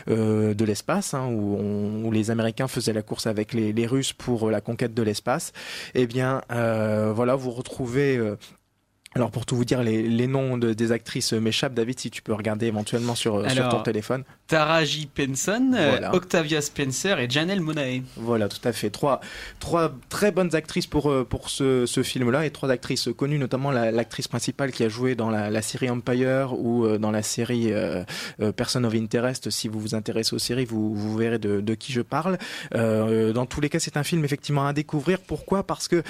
de l'espace, hein, où, les Américains faisaient la course avec les, Russes pour la conquête de l'espace. Eh bien, voilà, vous retrouvez. Euh, alors pour tout vous dire, les, les noms de- des actrices m'échappent. David, si tu peux regarder éventuellement sur, euh, sur ton téléphone. Taraji Penson, euh, Voilà. Octavia Spencer et Janelle Monae. Voilà, tout à fait. Trois, trois très bonnes actrices pour, euh, pour ce, ce film-là et trois actrices connues, notamment la- l'actrice principale qui a joué dans la, la série Empire ou euh, dans la série euh, euh, Person of Interest. Si vous vous intéressez aux séries, vous, vous verrez de, de qui je parle. Euh, dans tous les cas, c'est un film effectivement à découvrir. Pourquoi? Parce que,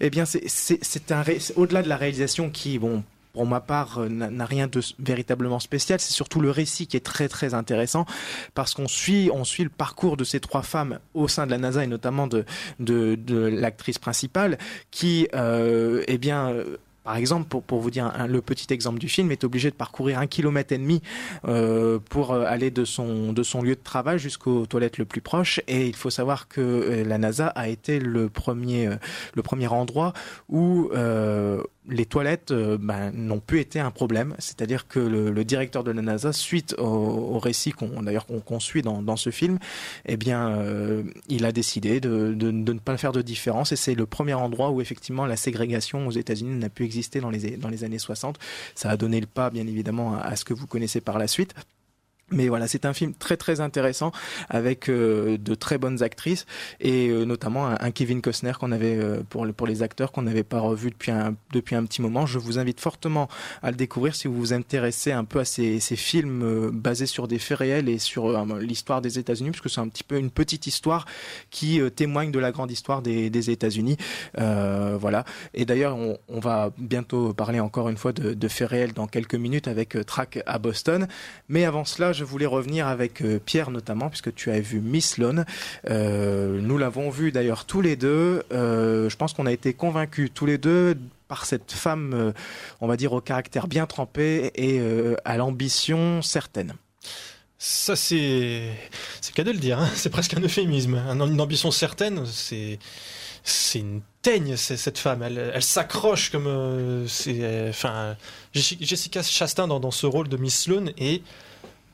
eh bien, c'est- un au-delà de la réalisation qui, bon, pour ma part, euh, n'a rien de véritablement spécial. C'est surtout le récit qui est très très intéressant parce qu'on suit on suit le parcours de ces trois femmes au sein de la NASA et notamment de de, l'actrice principale qui, euh, eh bien. euh, par exemple, pour, pour vous dire le petit exemple du film, est obligé de parcourir un kilomètre et demi euh, pour aller de son de son lieu de travail jusqu'aux toilettes le plus proche. Et il faut savoir que la NASA a été le premier le premier endroit où les toilettes euh, ben, n'ont plus été un problème. C'est-à-dire que le, directeur de la NASA, suite au, récit qu'on d'ailleurs qu'on suit dans, ce film, eh bien, euh, il a décidé de, ne pas faire de différence. Et c'est le premier endroit où effectivement la ségrégation aux États-Unis n'a pu exister dans les, années 60. Ça a donné le pas, bien évidemment, à ce que vous connaissez par la suite. Mais voilà, c'est un film très très intéressant avec euh, de très bonnes actrices et euh, notamment un, Kevin Costner qu'on avait euh, pour le- pour les acteurs qu'on n'avait pas revu depuis un depuis un petit moment. Je vous invite fortement à le découvrir si vous vous intéressez un peu à ces, films basés sur des faits réels et sur l'histoire des États-Unis, parce que c'est un petit peu une petite histoire qui témoigne de la grande histoire des, États-Unis. Voilà. Et d'ailleurs, on, va bientôt parler encore une fois de, de faits réels dans quelques minutes avec Track à Boston. Mais avant cela, je voulais revenir avec euh, Pierre notamment, puisque tu as vu Miss Lone. Euh, nous l'avons vu d'ailleurs tous les deux. Euh, je pense qu'on a été convaincus tous les deux par cette femme, euh, on va dire, au caractère bien trempé et à l'ambition certaine. Ça, c'est. C'est qu'à de le dire, hein. [LAUGHS] c'est presque un euphémisme. Un- Une ambition certaine, c'est. C'est une teigne, cette femme. Elle, s'accroche comme. c'est, enfin, Jessi- Jessica Chastain dans, dans ce rôle de Miss Sloane est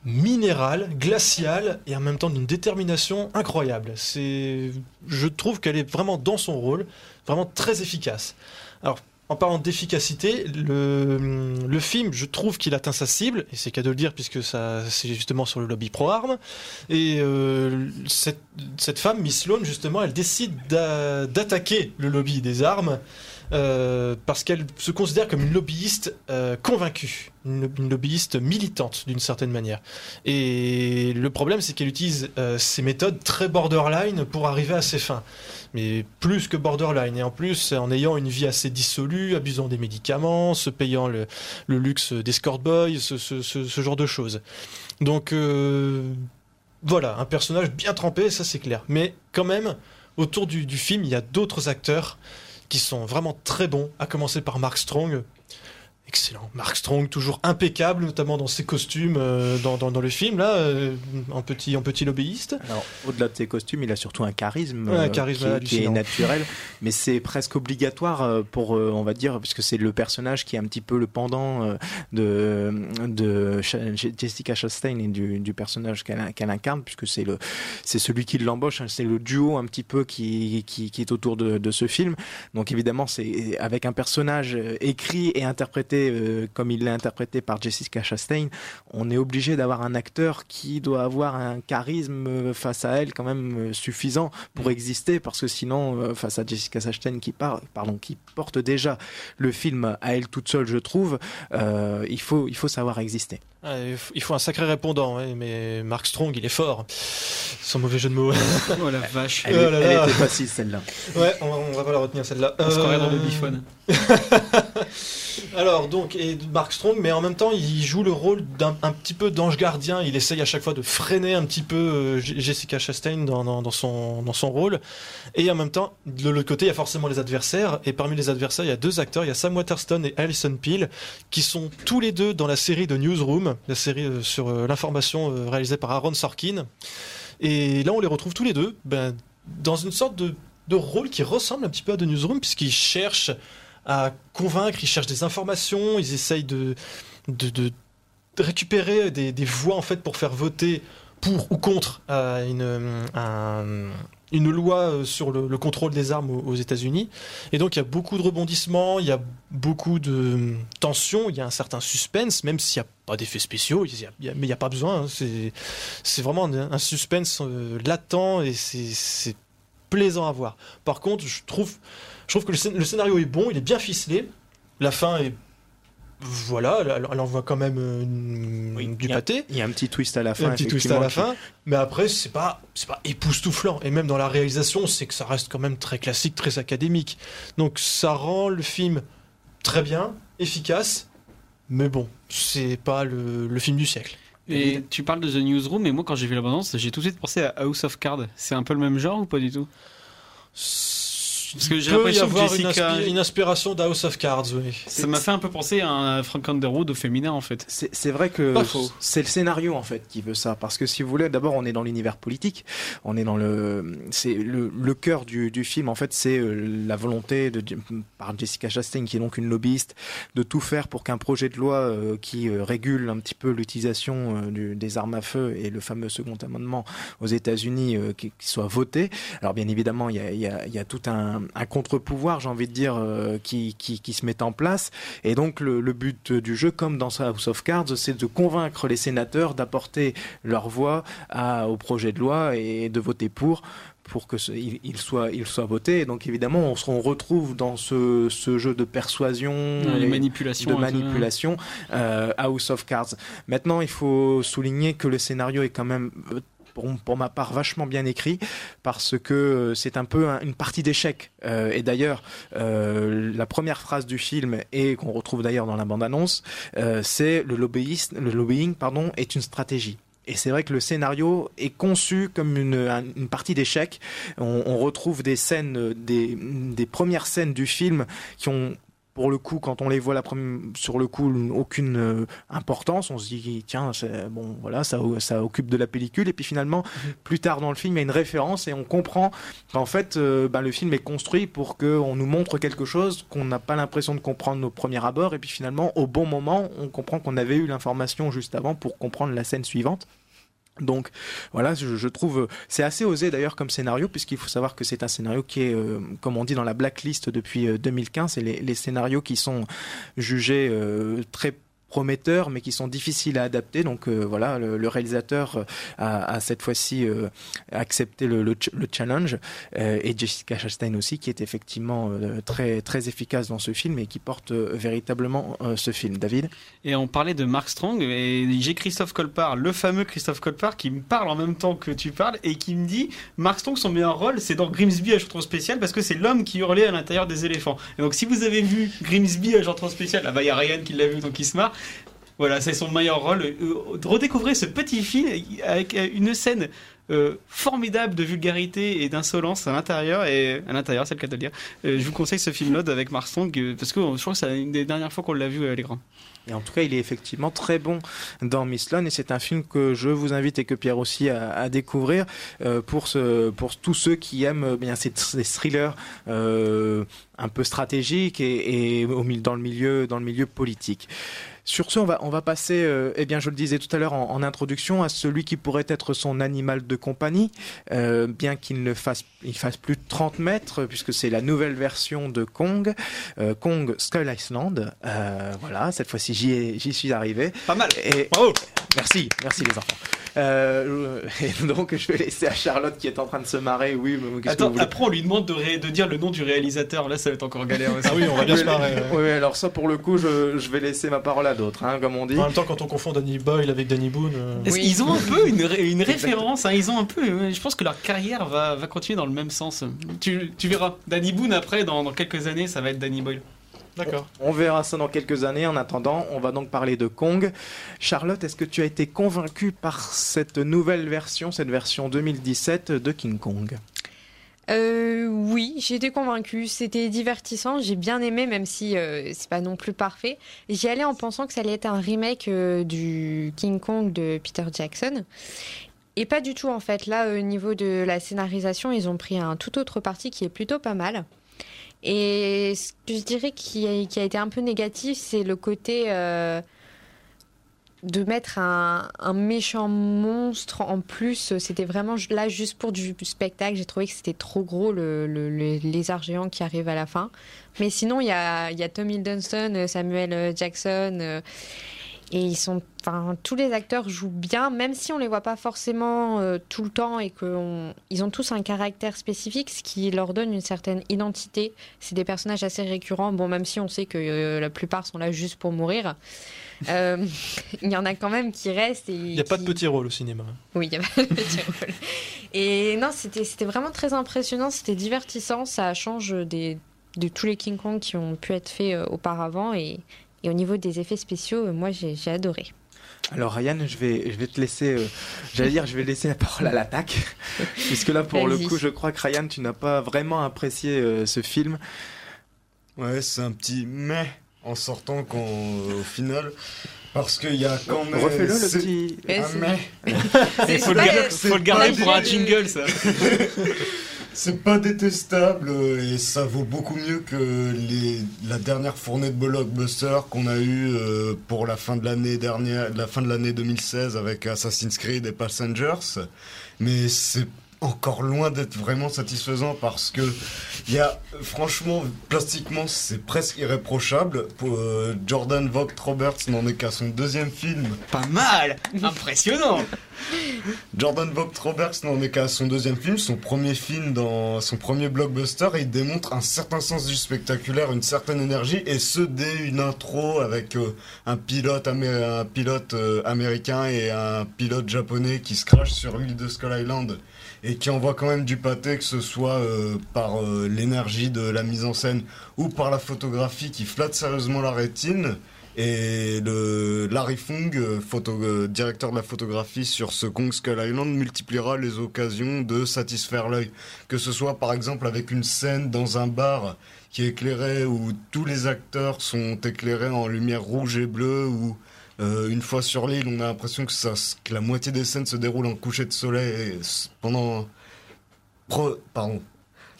minérale, glaciale et en même temps d'une détermination incroyable. C'est, je trouve qu'elle est vraiment dans son rôle, vraiment très efficace. Alors, en parlant d'efficacité, le, film, je trouve qu'il atteint sa cible, et c'est qu'à de le dire puisque ça, c'est justement sur le lobby pro-armes. Et euh, cette, cette femme, Miss Sloane, justement, elle décide d'a- d'attaquer le lobby des armes euh, parce qu'elle se considère comme une lobbyiste euh, convaincue, une, lobbyiste militante d'une certaine manière. Et le problème, c'est qu'elle utilise euh, ces méthodes très borderline pour arriver à ses fins. Mais plus que borderline, et en plus en ayant une vie assez dissolue, abusant des médicaments, se payant le, luxe d'escort boy, ce, ce- genre de choses. Donc euh, voilà, un personnage bien trempé, ça c'est clair. Mais quand même, autour du film, il y a d'autres acteurs qui sont vraiment très bons, à commencer par Mark Strong. Excellent. Mark Strong, toujours impeccable, notamment dans ses costumes euh, dans, dans- dans le film, là, euh, en, petit, en petit lobbyiste. Alors, au-delà de ses costumes, il a surtout un charisme, Ouais, un euh, qui, qui est naturel, mais c'est presque obligatoire euh, pour, on va dire, puisque c'est le personnage qui est un petit peu le pendant de, de Jessica Chastain et du, du personnage qu'elle incarne, puisque c'est le, c'est celui qui l'embauche, hein, c'est le duo un petit peu qui, qui, qui est autour de, de ce film. Donc évidemment, c'est avec un personnage écrit et interprété euh, comme il l'est interprété par Jessica Chastain, on est obligé d'avoir un acteur qui doit avoir un charisme euh, face à elle quand même euh, suffisant pour Mm. exister parce que sinon euh, face à Jessica Chastain qui par- pardon qui porte déjà le film à elle toute seule je trouve euh, il faut il faut savoir exister Ah, il faut- un sacré répondant, mais Mark Strong, il est fort. Sans mauvais jeu de mots. Oh la vache. elle, Oh là elle là. était facile celle-là Ouais, on va, on va pas la retenir celle-là. On se croirait dans le Euh, biphone. [LAUGHS] Donc, et Mark Strong, mais en même temps, il joue le rôle d'un un petit peu d'ange gardien. Il essaye à chaque fois de freiner un petit peu euh, Jessica Chastain dans, son, dans son rôle. Et en même temps, de l'autre côté, il y a forcément les adversaires. Et parmi les adversaires, il y a deux acteurs. Il y a Sam Waterston et Alison Peel, qui sont tous les deux dans la série de Newsroom, la série euh, sur euh, l'information réalisée par Aaron Sorkin. Et là, on les retrouve tous les deux ben, dans une sorte de, de rôle qui ressemble un petit peu à The Newsroom, puisqu'ils cherchent à convaincre, ils cherchent des informations, ils essayent de, récupérer des, voix en fait pour faire voter pour ou contre euh, une, un- une loi euh, sur le, le contrôle des armes aux, aux États-Unis. Et donc il y a beaucoup de rebondissements, il y a beaucoup de tensions, il y a un certain suspense, même s'il n'y a pas d'effets spéciaux, il il y a- mais il n'y a pas besoin. hein. C'est vraiment un, suspense euh, latent et c'est plaisant à voir. Par contre, je trouve, je trouve que le, scén- le scénario est bon, il est bien ficelé. La fin est. Voilà, elle, envoie quand même euh, une- Oui, du il y a- pâté. il y a un petit twist à la fin un petit twist à la fin, mais après c'est pas c'est pas époustouflant et même dans la réalisation c'est que ça reste quand même très classique, très académique. Donc ça rend le film très bien, efficace, mais bon c'est pas le, le film du siècle. Et tu parles de The Newsroom, et moi quand j'ai vu l'abondance, j'ai tout de suite pensé à House of Cards. C'est un peu le même genre ou pas du tout? Parce que j'ai peut y l'impression que avoir une, Jessica- inspi- une inspiration d'House of Cards, oui. Ça m'a fait un peu penser à un Frank Underwood au féminin en fait. C'est vrai que c'est le scénario en fait qui veut ça parce que si vous voulez d'abord on est dans l'univers politique on est dans le c'est le, le cœur du, du film en fait c'est euh, la volonté de par Jessica Chastain qui est donc une lobbyiste de tout faire pour qu'un projet de loi euh, qui euh, régule un petit peu l'utilisation des armes à feu et le fameux second amendement aux États-Unis qui, qui soit voté alors bien évidemment il y a, il y a- il y a tout un un, un contre-pouvoir, j'ai envie de dire, euh, qui, qui, qui se met en place. Et donc le, le but du jeu, comme dans House of Cards, c'est de convaincre les sénateurs d'apporter leur voix à, au projet de loi et de voter pour pour que ce, il, il soit il soit voté. Et donc évidemment, on se on retrouve dans ce, ce jeu de persuasion, et de peu. manipulation euh, House of Cards. Maintenant, il faut souligner que le scénario est quand même euh, pour, ma part vachement bien écrit parce que euh, c'est un peu un- une partie d'échecs Euh, et d'ailleurs euh, la première phrase du film et qu'on retrouve d'ailleurs dans la bande annonce euh, c'est le le lobbying pardon est une stratégie et c'est vrai que le scénario est conçu comme une, un- une partie d'échecs. On, on retrouve des scènes, des, des premières scènes du film qui ont pour le coup, quand on les voit la première, sur le coup, aucune euh, importance, on se dit tiens, bon, voilà, ça, ça occupe de la pellicule. Et puis finalement, plus tard dans le film, il y a une référence et on comprend qu'en fait, euh, ben, le film est construit pour qu'on nous montre quelque chose qu'on n'a pas l'impression de comprendre au premier abord. Et puis finalement, au bon moment, on comprend qu'on avait eu l'information juste avant pour comprendre la scène suivante. Donc voilà, je, trouve c'est assez osé d'ailleurs comme scénario puisqu'il faut savoir que c'est un scénario qui est, euh, comme on dit dans la blacklist depuis euh, 2015, c'est les, les scénarios qui sont jugés euh, très prometteurs mais qui sont difficiles à adapter donc euh, voilà le, le réalisateur euh, a, a cette fois-ci euh, accepté le, le, le challenge et Jessica Chastain aussi qui est effectivement très très efficace dans ce film et qui porte véritablement ce film David? Et on parlait de Mark Strong et j'ai Christophe Colpart, le fameux Christophe Colpart, qui me parle en même temps que tu parles et qui me dit Mark Strong son meilleur rôle c'est dans Grimsby jour trop spécial parce que c'est l'homme qui hurlait à l'intérieur des éléphants. Et donc si vous avez vu Grimsby jour trop spécial, ah bah il y a Ryan qui l'a vu donc il se marre. Voilà, c'est son meilleur rôle. Euh, redécouvrez ce petit film avec euh, une scène euh, formidable de vulgarité et d'insolence à l'intérieur et à l'intérieur, c'est le cas de le dire. Je vous conseille ce film-là avec Mark Strong euh, parce que je crois que c'est une des dernières fois qu'on l'a vu à l'écran. Et en tout cas, il est effectivement très bon dans Miss Lone et c'est un film que je vous invite et que Pierre aussi à, découvrir pour pour tous ceux qui aiment bien ces, thrillers un peu stratégiques et, dans le milieu dans le milieu politique. Sur ce, on va, on va passer, euh, eh bien, je le disais tout à l'heure en, en introduction, à celui qui pourrait être son animal de compagnie, euh, bien qu'il ne fasse, il fasse plus de 30 mètres, puisque c'est la nouvelle version de Kong, euh, Kong Skull Island. Euh, voilà, cette fois-ci, j'y suis arrivé. Pas mal. Et Bravo. merci, merci les enfants. Euh, et donc, je vais laisser à Charlotte qui est en train de se marrer. Oui, mais qu'est-ce que Attends, voulez après on lui demande de, ré- de dire le nom du réalisateur. Là, ça va être encore galère. aussi. Ah oui, on va bien se marrer. ouais. Oui, alors ça, pour le coup, je, je vais laisser ma parole à d'autres, hein, comme on dit. En même temps, quand on confond Danny Boyle avec Danny Boone. euh, Oui. qu'ils ont un peu une, ré- une [LAUGHS] référence. hein, ils ont un peu. Je pense que leur carrière va, va continuer dans le même sens. Tu, tu verras. Danny Boone après, dans, dans quelques années, ça va être Danny Boyle. D'accord. On verra ça dans quelques années. En attendant, on va donc parler de Kong. Charlotte, est-ce que tu as été convaincue par cette nouvelle version, cette version 2017 de King Kong? Euh, oui, été convaincue. C'était divertissant. J'ai bien aimé, même si euh, c'est pas non plus parfait. J'y allais en pensant que ça allait être un remake euh, du King Kong de Peter Jackson. Et pas du tout, en fait. Là, au niveau de la scénarisation, ils ont pris un tout autre parti qui est plutôt pas mal. Et ce que je dirais qui a, qui a été un peu négatif, c'est le côté euh, de mettre un, méchant monstre en plus. C'était vraiment là juste pour du spectacle. J'ai trouvé que c'était trop gros le, lézard géant qui arrive à la fin. Mais sinon, il y a, Tom Hiddleston, Samuel Jackson. euh, et ils sont, enfin, tous les acteurs jouent bien, même si on les voit pas forcément euh, tout le temps et qu'ils ont tous un caractère spécifique, ce qui leur donne une certaine identité. C'est des personnages assez récurrents. Bon, même si on sait que euh, la plupart sont là juste pour mourir, euh, [LAUGHS] il y en a quand même qui restent. et Il n'y a pas de petit rôle au cinéma. oui, il y avait le petit rôle. Et non, c'était vraiment très impressionnant, c'était divertissant, ça change des, de tous les King Kong qui ont pu être faits euh, auparavant. Et, et au niveau des effets spéciaux, euh, moi j'ai adoré. Alors Ryan, je vais, je vais te laisser, euh, j'allais dire, je vais laisser la parole à l'attaque, [LAUGHS] puisque là, pour le coup, je crois que Ryan, tu n'as pas vraiment apprécié euh, ce film. Ouais, c'est un petit mais en sortant quand, au final. Parce qu'il y a quand même. Refais-le, le petit. Mais Un c'est- mais. [LAUGHS] C'est faut, le pas- faut le garder pour un jingle, ça. [LAUGHS] C'est pas détestable euh, et ça vaut beaucoup mieux que les, la dernière fournée de blockbuster qu'on a eu euh, pour la fin de l'année dernière, la fin de l'année 2016 avec Assassin's Creed et Passengers. Mais c'est encore loin d'être vraiment satisfaisant parce que il y a franchement plastiquement c'est presque irréprochable. Pour, euh, Jordan Vogt Roberts n'en est qu'à son deuxième film. Pas mal Impressionnant Jordan Vogt Roberts n'en est qu'à son deuxième film, son premier film dans son premier blockbuster et il démontre un certain sens du spectaculaire, une certaine énergie et ce dès une intro avec euh, un pilote, amé- un pilote euh, américain et un pilote japonais qui se crachent sur l'île de Skull Island et qui envoie quand même du pâté, que ce soit euh, par euh, l'énergie de la mise en scène ou par la photographie qui flatte sérieusement la rétine. Et le Larry Fung, euh, directeur de la photographie sur ce Kong Skull Island, multipliera les occasions de satisfaire l'œil. Que ce soit par exemple avec une scène dans un bar qui est éclairé où tous les acteurs sont éclairés en lumière rouge et bleue ou euh, une fois sur l'île, on a l'impression que, ça, que la moitié des scènes se déroulent en coucher de soleil pendant. Pro- pardon.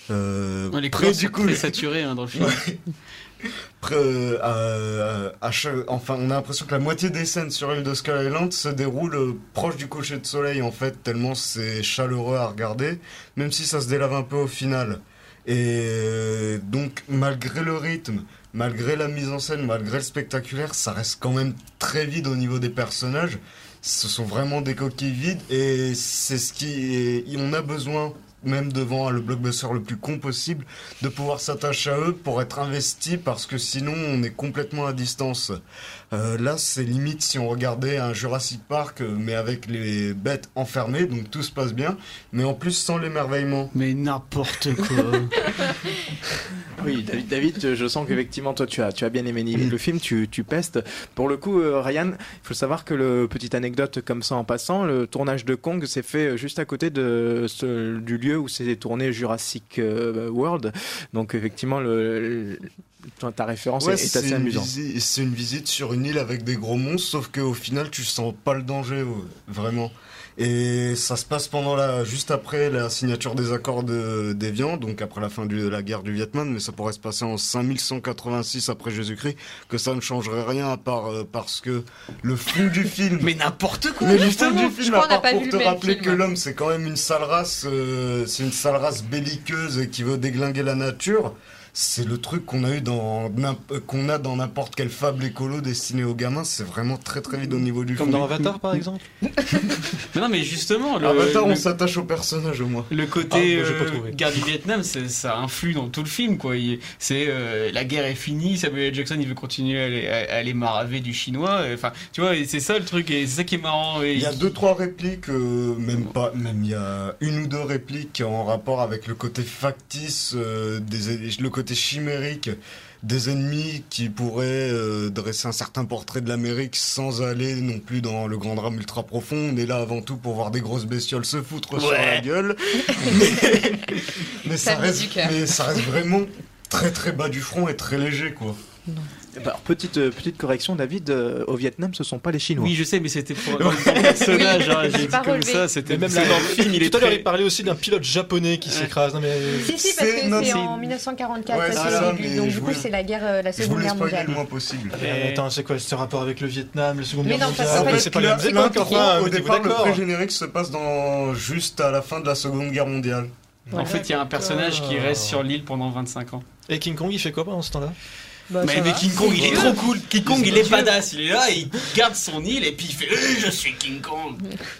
Euh, Ouais, Les près du coup, très saturées hein, dans le film. [LAUGHS] près, euh, à- enfin, on a l'impression que la moitié des scènes sur l'île de Skull Island se déroulent euh, proche du coucher de soleil en fait, tellement c'est chaleureux à regarder, même si ça se délave un peu au final. Et euh, donc, malgré le rythme, malgré la mise en scène, malgré le spectaculaire, ça reste quand même très vide au niveau des personnages. Ce sont vraiment des coquilles vides et c'est ce qui est... on a besoin même devant le blockbuster le plus con possible, de pouvoir s'attacher à eux pour être investi parce que sinon on est complètement à distance. Euh, là, c'est limite si on regardait un Jurassic Park, euh, mais avec les bêtes enfermées, donc tout se passe bien, mais en plus sans l'émerveillement. Mais n'importe quoi [LAUGHS] Oui, David, David, je sens qu'effectivement, toi, tu as, tu as bien aimé le film, tu, tu pestes. Pour le coup, euh, Ryan, il faut savoir que le petite anecdote comme ça en passant, le tournage de Kong s'est fait juste à côté de ce- du lieu où s'est tourné Jurassic World. Donc effectivement, le, le- ta référence Ouais, est, est c'est assez une, amusante. c'est une visite sur une île avec des gros monstres, sauf qu'au final, tu sens pas le danger, ouais, vraiment. Et ça se passe pendant la, juste après la signature des accords de, d'Évian, donc après la fin du- de la guerre du Vietnam, mais ça pourrait se passer en 5186 après Jésus-Christ, que ça ne changerait rien à part euh, parce que le fond du film. [LAUGHS] Mais n'importe quoi Mais le fond justement. du Je film, crois à part pas pour te rappeler film. que l'homme, c'est quand même une sale race, euh, c'est une sale race belliqueuse et qui veut déglinguer la nature. C'est le truc qu'on a eu dans qu'on a dans n'importe quelle fable écolo destinée aux gamins. C'est vraiment très très vite au niveau du Comme fond. dans Avatar, par exemple [LAUGHS] Mais non, mais justement, le, Avatar, le- on s'attache au personnage au moins. Le côté Ah, pas euh, guerre du Vietnam, c'est- ça influe dans tout le film, quoi. C'est euh, la guerre est finie, Samuel L. Jackson il veut continuer à aller, à, à aller maraver du chinois. Enfin, tu vois, c'est ça le truc, et c'est ça qui est marrant. et- Il y a deux trois répliques, euh, même pas, même il y a une ou deux répliques en rapport avec le côté factice, euh, des, le côté chimérique des ennemis qui pourraient euh, dresser un certain portrait de l'Amérique sans aller non plus dans le grand drame ultra profond. On est là avant tout pour voir des grosses bestioles se foutre sur la gueule. [LAUGHS] mais, mais Ça ça, me dit reste, du cœur. mais ça reste vraiment très très bas du front et très léger quoi. Alors, petite, euh, petite correction, David, euh, au Vietnam, ce sont pas les Chinois. Oui, je sais, mais c'était pour [LAUGHS] le personnage. hein, j'ai dit pas comme relevé. ça, c'était même la- dans le film, il est Tout à l'heure, très- il parlait aussi d'un pilote japonais qui s'écrase. Non, mais... Si, si, parce C'est- que c'est en 1944, Ouais, ça, c'est c'est ça, le début. mais Donc, je du coup, voulais- c'est la guerre, euh, la Je Seconde Guerre spoiler mondiale. le moins possible. Mais attends, c'est quoi ce rapport avec le Vietnam, la Seconde Mais Guerre non, parce mondiale qu'en fait, C'est pas la même époque, L'intro, enfin, au mettez-vous départ, le d'accord. pré-générique se passe dans, juste à la fin de la Seconde Guerre mondiale. En fait, il y a un personnage qui D'accord. reste sur l'île pendant 25 ans. Et King Kong, il fait quoi pendant ce temps-là? Bah, mais mais. King Kong, il est trop cool. King Kong, il est badass. Il est là, il garde son île et puis il fait Eh, Je suis King Kong.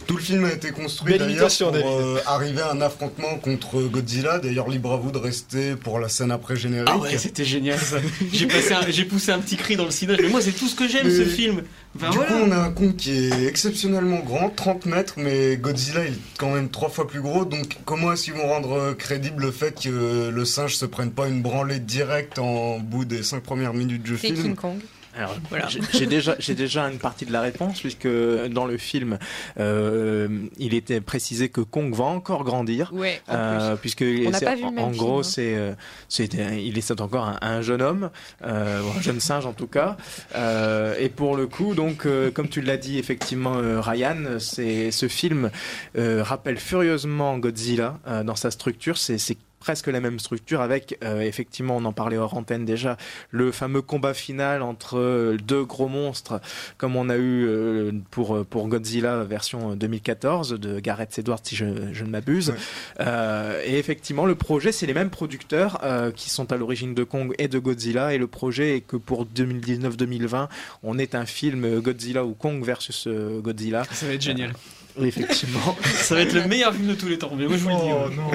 Tout le film a été construit d'ailleurs pour euh, arriver à un affrontement contre Godzilla. D'ailleurs, libre à vous de rester pour la scène après générique. Ah ouais, c'était génial [LAUGHS] ça. J'ai poussé un petit cri dans le cinéma. Mais moi, c'est tout ce que j'aime Mais- ce film. Du voilà. coup, on a un Kong qui est exceptionnellement grand, 30 mètres, mais Godzilla il est quand même trois fois plus gros. Donc, comment est-ce qu'ils vont rendre euh, crédible le fait que le singe se prenne pas une branlée directe en bout des cinq premières minutes du film King Kong. Alors, Voilà. j'ai- déjà, j'ai déjà une partie de la réponse puisque dans le film, euh, il était précisé que Kong va encore grandir. Ouais, en Euh, puisque en, gros hein. c'est euh, c'est il est encore un, un jeune homme euh, un jeune singe en tout cas et pour le coup donc comme tu l'as dit effectivement Ryan c'est ce film rappelle furieusement Godzilla dans sa structure c'est c'est presque la même structure avec, euh, effectivement, on en parlait hors antenne déjà, le fameux combat final entre euh, deux gros monstres, comme on a eu euh, pour, pour Godzilla version 2014 de Gareth Edwards, si je, je ne m'abuse. Euh, et effectivement, le projet, c'est les mêmes producteurs euh, qui sont à l'origine de Kong et de Godzilla. Et le projet est que pour 2019-2020, on ait un film Godzilla ou Kong versus Godzilla. Ça va être génial. Oui, effectivement. [LAUGHS] Ça va être le meilleur film de tous les temps. Mais moi, je vous le dis. Oh non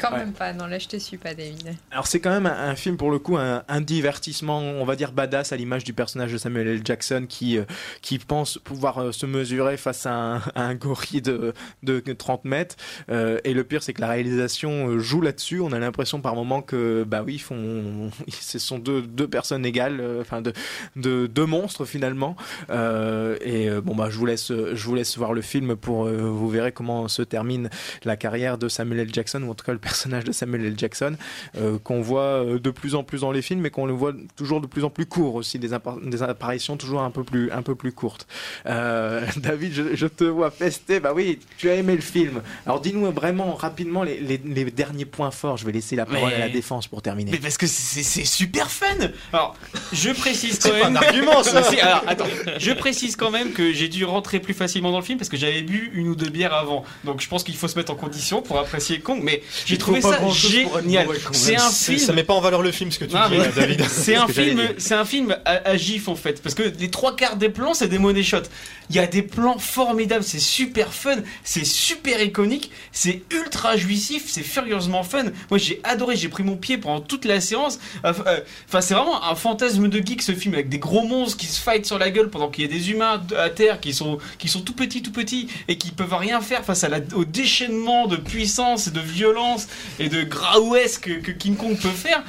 Quand Ouais. même pas, non, là je te suis pas, David. Alors c'est quand même un, un film pour le coup un, un divertissement on va dire badass à l'image du personnage de Samuel L. Jackson qui euh, qui pense pouvoir euh, se mesurer face à un, à un gorille de, de 30 mètres Euh, et le pire c'est que la réalisation joue là-dessus on a l'impression par moment que bah oui font [LAUGHS] ce sont deux, deux personnes égales enfin de, de deux monstres finalement et bon bah je vous laisse je vous laisse voir le film pour vous verrez comment se termine la carrière de Samuel L. Jackson ou en tout cas le personnage de Samuel L. Jackson euh, qu'on voit euh, de plus en plus dans les films mais qu'on le voit toujours de plus en plus court aussi des, appar- des apparitions toujours un peu plus un peu plus courtes Euh, [LAUGHS] David je, je te vois pester bah oui tu as aimé le film alors dis-nous vraiment rapidement les, les, les derniers points forts je vais laisser la parole Mais- à la défense pour terminer Mais parce que c'est super fun. Alors, je précise quand C'est pas même. un argument, [LAUGHS] ça. Alors, attends, je précise quand même que j'ai dû rentrer plus facilement dans le film parce que j'avais bu une ou deux bières avant. Donc, je pense qu'il faut se mettre en condition pour apprécier Kong. Mais j'ai trouvé ça génial. C'est un film. Ça met pas en valeur le film ce que tu Non, dis, mais- David. [LAUGHS] C'est un film, c'est un film à, à gif en fait, parce que les trois quarts des plans c'est des money shots. Il y a des plans formidables, c'est super fun, c'est super iconique, c'est ultra jouissif, c'est furieusement fun. Moi j'ai adoré, j'ai pris mon pied pendant toute la séance. Euh, euh, Enfin c'est vraiment un fantasme de geek ce film avec des gros monstres qui se fight sur la gueule pendant qu'il y a des humains à terre qui sont qui sont tout petits tout petits et qui peuvent rien faire face à la, au déchaînement de puissance et de violence et de graouesse que, que King Kong peut faire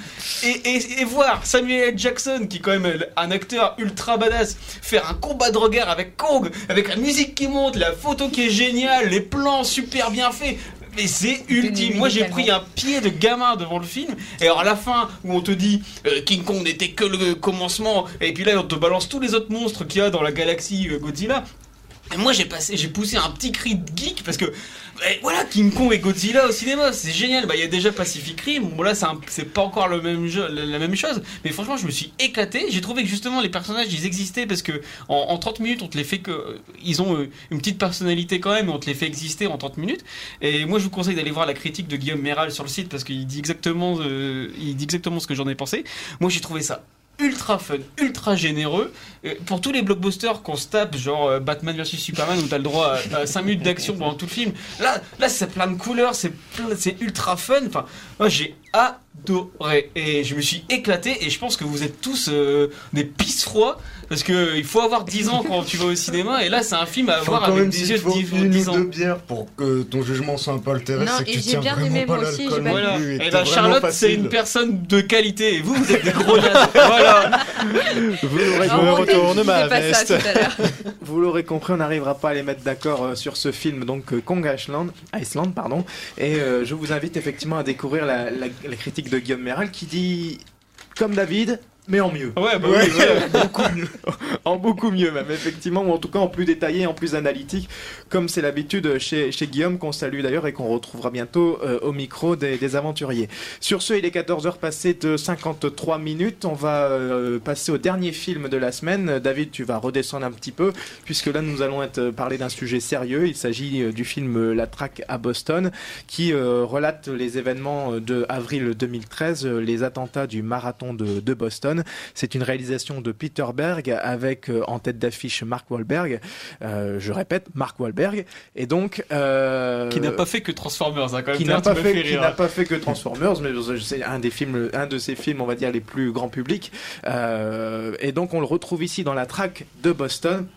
et, et, et voir Samuel L. Jackson, qui est quand même un acteur ultra badass, faire un combat de regard avec Kong, avec la musique qui monte, la photo qui est géniale, les plans super bien faits. Mais c'est ultime. Moi j'ai pris un pied de gamin devant le film. Et alors à la fin où on te dit euh, King Kong n'était que le commencement, et puis là on te balance tous les autres monstres qu'il y a dans la galaxie euh, Godzilla. Et moi j'ai passé, poussé un petit cri de geek parce que eh, voilà King Kong et Godzilla au cinéma, c'est génial. Bah il y a déjà Pacific Rim, bon là c'est pas encore le même jeu, la, même chose, mais franchement je me suis éclaté. J'ai trouvé que justement les personnages ils existaient parce que en, en 30 minutes on te les fait que ils ont euh, une petite personnalité quand même, et on te les fait exister en 30 minutes. Et moi je vous conseille d'aller voir la critique de Guillaume Méral sur le site parce qu'il dit euh, dit exactement ce que j'en ai pensé. Moi j'ai trouvé ça ultra fun, ultra généreux. Euh, pour tous les blockbusters qu'on se tape, genre euh, Batman vs Superman, où t'as le droit à, 5 minutes d'action pendant tout le film, là, là c'est plein de couleurs, c'est ultra fun. Enfin, moi j'ai adoré et je me suis éclaté et je pense que vous êtes tous euh, des pisse froids parce que il faut avoir 10 ans quand tu vas au cinéma et là c'est un film à Faut voir quand avec même des yeux de 10, une 10 ou ans. deux bières pour que ton jugement soit un peu altéré, Non, c'est que et tu j'ai tiens bien vraiment aimé, pas moi aussi, l'alcool Voilà. Et ben vraiment Charlotte, c'est une personne de qualité et vous, vous êtes des gros [LAUGHS] nazes. voilà. vous l'aurez Je me retourne ma pas veste. [LAUGHS] Vous l'aurez compris, on n'arrivera pas à les mettre d'accord euh, sur ce film, donc euh, Kong Island, Iceland, pardon. Et euh, je vous invite effectivement à découvrir la, la- la critique de Guillaume Méral qui dit, comme David, mais en mieux. Ouais, bah Ouais, oui, voilà. [LAUGHS] beaucoup mieux. en beaucoup mieux même, effectivement, ou en tout cas en plus détaillé, en plus analytique, comme c'est l'habitude chez, chez Guillaume, qu'on salue d'ailleurs et qu'on retrouvera bientôt euh, au micro des, des aventuriers. Sur ce, il est 14h passé de 53 minutes, on va euh, passer au dernier film de la semaine. David, tu vas redescendre un petit peu, puisque là nous allons être, euh, parler d'un sujet sérieux. Il s'agit du film La Traque à Boston, qui euh, relate les événements de avril 2013, euh, les attentats du marathon de, de Boston. C'est une réalisation de Peter Berg avec euh, en tête d'affiche Mark Wahlberg. Euh, je répète, Mark Wahlberg. Et donc, euh, Qui n'a pas fait que Transformers, hein, quand même. qui n'a pas fait, qui n'a pas fait que Transformers, mais c'est un des films, un de ses films, on va dire les plus grand public. Et donc on le retrouve ici dans la traque de Boston.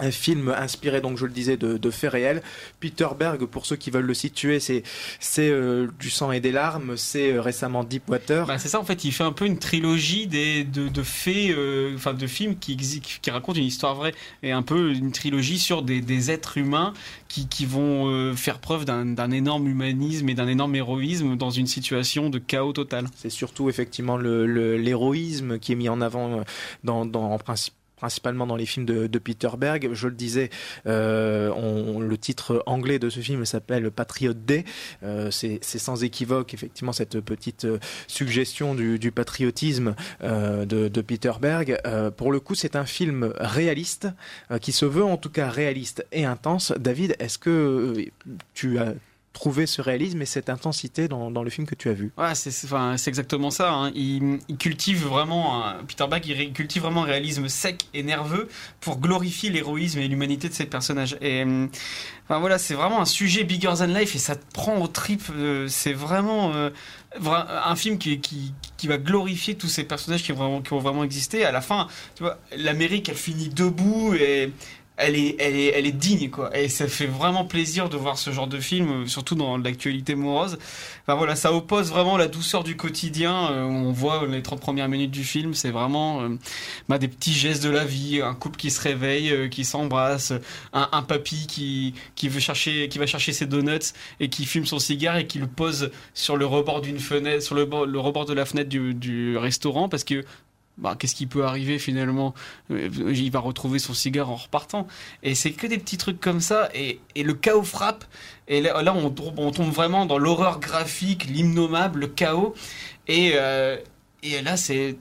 Un film inspiré, donc je le disais, de, de faits réels. Peter Berg, pour ceux qui veulent le situer, c'est c'est euh, du sang et des larmes. C'est euh, récemment Deepwater. Bah, c'est ça en fait, il fait un peu une trilogie des, de, de faits, euh, enfin de films qui, qui racontent une histoire vraie et un peu une trilogie sur des, des êtres humains qui, qui vont faire preuve d'un énorme humanisme et d'un énorme héroïsme dans une situation de chaos total. C'est surtout effectivement le- le- l'héroïsme qui est mis en avant dans, dans en principe principalement dans les films de, Peter Berg. Je le disais, euh, le titre anglais de ce film s'appelle Patriot Day. Euh, c'est sans équivoque effectivement cette petite euh, suggestion du, patriotisme de, de, Peter Berg. Pour le coup, c'est un film réaliste qui se veut en tout cas réaliste et intense. David, est-ce que tu as trouver ce réalisme et cette intensité dans, dans le film que tu as vu. Ouais, c'est enfin, exactement ça. Hein. Il, cultive vraiment, Peter Bach, cultive vraiment un réalisme sec et nerveux pour glorifier l'héroïsme et l'humanité de ses personnages. Et enfin voilà, c'est vraiment un sujet bigger than life et ça te prend au trip. Euh, c'est vraiment euh, un film qui, qui, qui, va glorifier tous ces personnages qui ont vraiment, qui vraiment existé. À la fin, tu vois, l'Amérique, elle finit debout et elle est, elle est, elle est digne, quoi. Et ça fait vraiment plaisir de voir ce genre de film, surtout dans l'actualité morose. Enfin voilà, ça oppose vraiment la douceur du quotidien. Euh, on voit les 30 premières minutes du film, c'est vraiment euh, bah, des petits gestes de la vie, un couple qui se réveille, euh, qui s'embrasse, un, papy qui, qui veut chercher, qui va chercher ses donuts et qui fume son cigare et qui le pose sur le rebord d'une fenêtre, sur le rebord de la fenêtre du, du restaurant parce que bah, qu'est-ce qui peut arriver finalement? Euh, Il va retrouver son cigare en repartant. Et c'est que des petits trucs comme ça. Et, et le chaos frappe. Et là, là on, on, tombe vraiment dans l'horreur graphique, l'imnommable, le chaos. Et, euh, et là, c'est.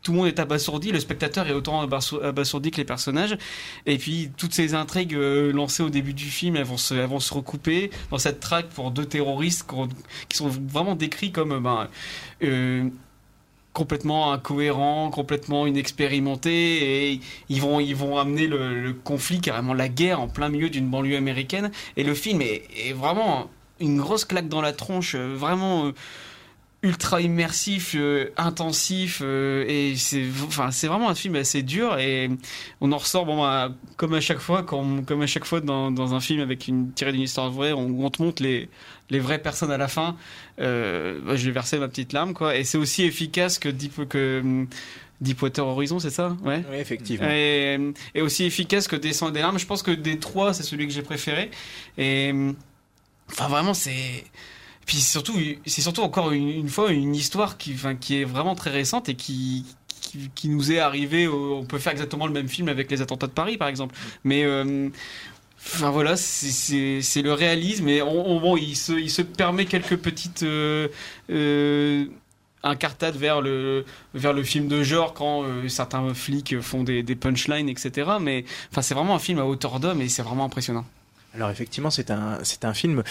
Tout le monde est abasourdi, le spectateur est autant abasourdi que les personnages. Et puis, toutes ces intrigues euh, lancées au début du film, elles vont se, vont se recouper dans cette traque pour deux terroristes qui sont vraiment décrits comme. Ben, complètement incohérent, complètement inexpérimenté, et ils vont, ils vont amener le, conflit, carrément la guerre, en plein milieu d'une banlieue américaine. Et le film est, vraiment une grosse claque dans la tronche, vraiment euh, ultra immersif, euh, intensif, euh, et c'est, enfin, c'est vraiment un film assez dur. Et on en ressort, bah, comme à chaque fois, comme à chaque fois dans, dans un film avec une tirée d'une histoire vraie, on, on te montre les les vraies personnes à la fin, euh, bah, je vais verser ma petite larme, quoi. Et c'est aussi efficace que Deep, que hum, Deepwater Horizon, c'est ça? Ouais. Oui, effectivement. Et, et, aussi efficace que Descend des larmes. Je pense que des trois, c'est celui que j'ai préféré. Et enfin, vraiment, c'est. Puis surtout, c'est surtout encore une, une, fois une histoire qui, enfin, qui est vraiment très récente et qui, qui, qui, nous est arrivé. On peut faire exactement le même film avec les attentats de Paris, par exemple. Mais euh, Enfin voilà, c'est le réalisme et on, on, bon, il, se, permet quelques petites euh, euh, incartades vers le, film de genre quand euh, certains flics font des, des punchlines, etc. Mais c'est vraiment un film à hauteur d'homme et c'est vraiment impressionnant. Alors effectivement, c'est un, c'est un film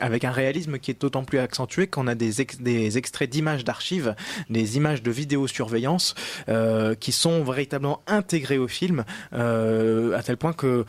avec un réalisme qui est d'autant plus accentué qu'on a des, des extraits d'images d'archives, des images de vidéosurveillance euh, qui sont véritablement intégrées au film, euh, à tel point que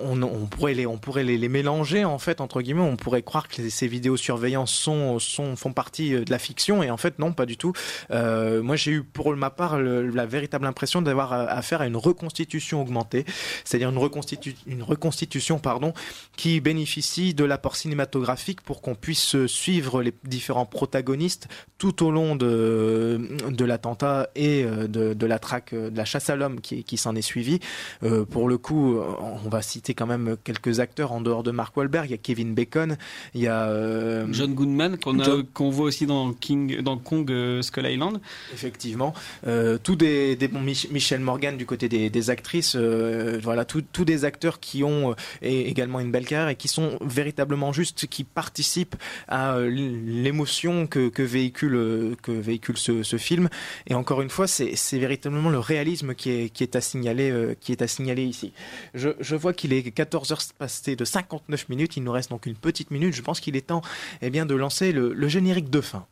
on, on, pourrait les on pourrait les, les, mélanger en fait entre guillemets. On pourrait croire que ces vidéosurveillances sont sont font partie de la fiction et en fait non pas du tout. Euh, moi j'ai eu pour ma part la véritable impression d'avoir affaire à une reconstitution augmentée c'est-à-dire une reconstitu une reconstitution pardon qui bénéficie de l'apport cinématographique pour qu'on puisse suivre les différents protagonistes tout au long de de l'attentat et de, de la traque de la chasse à l'homme qui, qui s'en est suivi euh, pour le coup on va citer quand même quelques acteurs en dehors de Mark Wahlberg. Il y a Kevin Bacon, il y a euh, John Goodman qu'on John... qu voit aussi dans King, dans Kong euh, Skull Island. Effectivement, euh, tous des, des Michel Morgan du côté des, des actrices, euh, voilà, tous des acteurs qui ont également une belle et qui sont véritablement justes, qui participent à l'émotion que, véhicule que véhicule ce, ce film. Et encore une fois, c'est véritablement le réalisme qui est, à signaler, qui est à signaler ici. Je, vois qu'il est 14h passé de 59 minutes, il nous reste donc une petite minute. Je pense qu'il est temps eh bien, de lancer le générique de fin.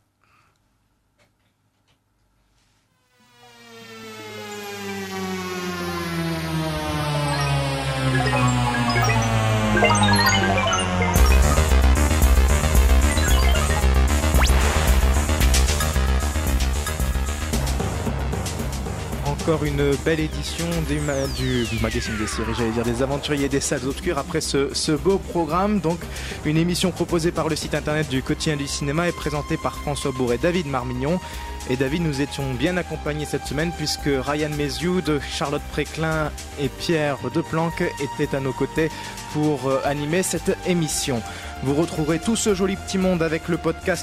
Une belle édition du, ma du magazine des séries, j'allais dire des aventuriers des salles obscures après ce, beau programme. Donc une émission proposée par le site internet du quotidien du cinéma et présentée par François Bourg et David Marmignon. Et David, nous étions bien accompagnés cette semaine puisque Ryan Méziou, Charlotte Préclin et Pierre Deplanque étaient à nos côtés pour animer cette émission. Vous retrouverez tout ce joli petit monde avec le podcast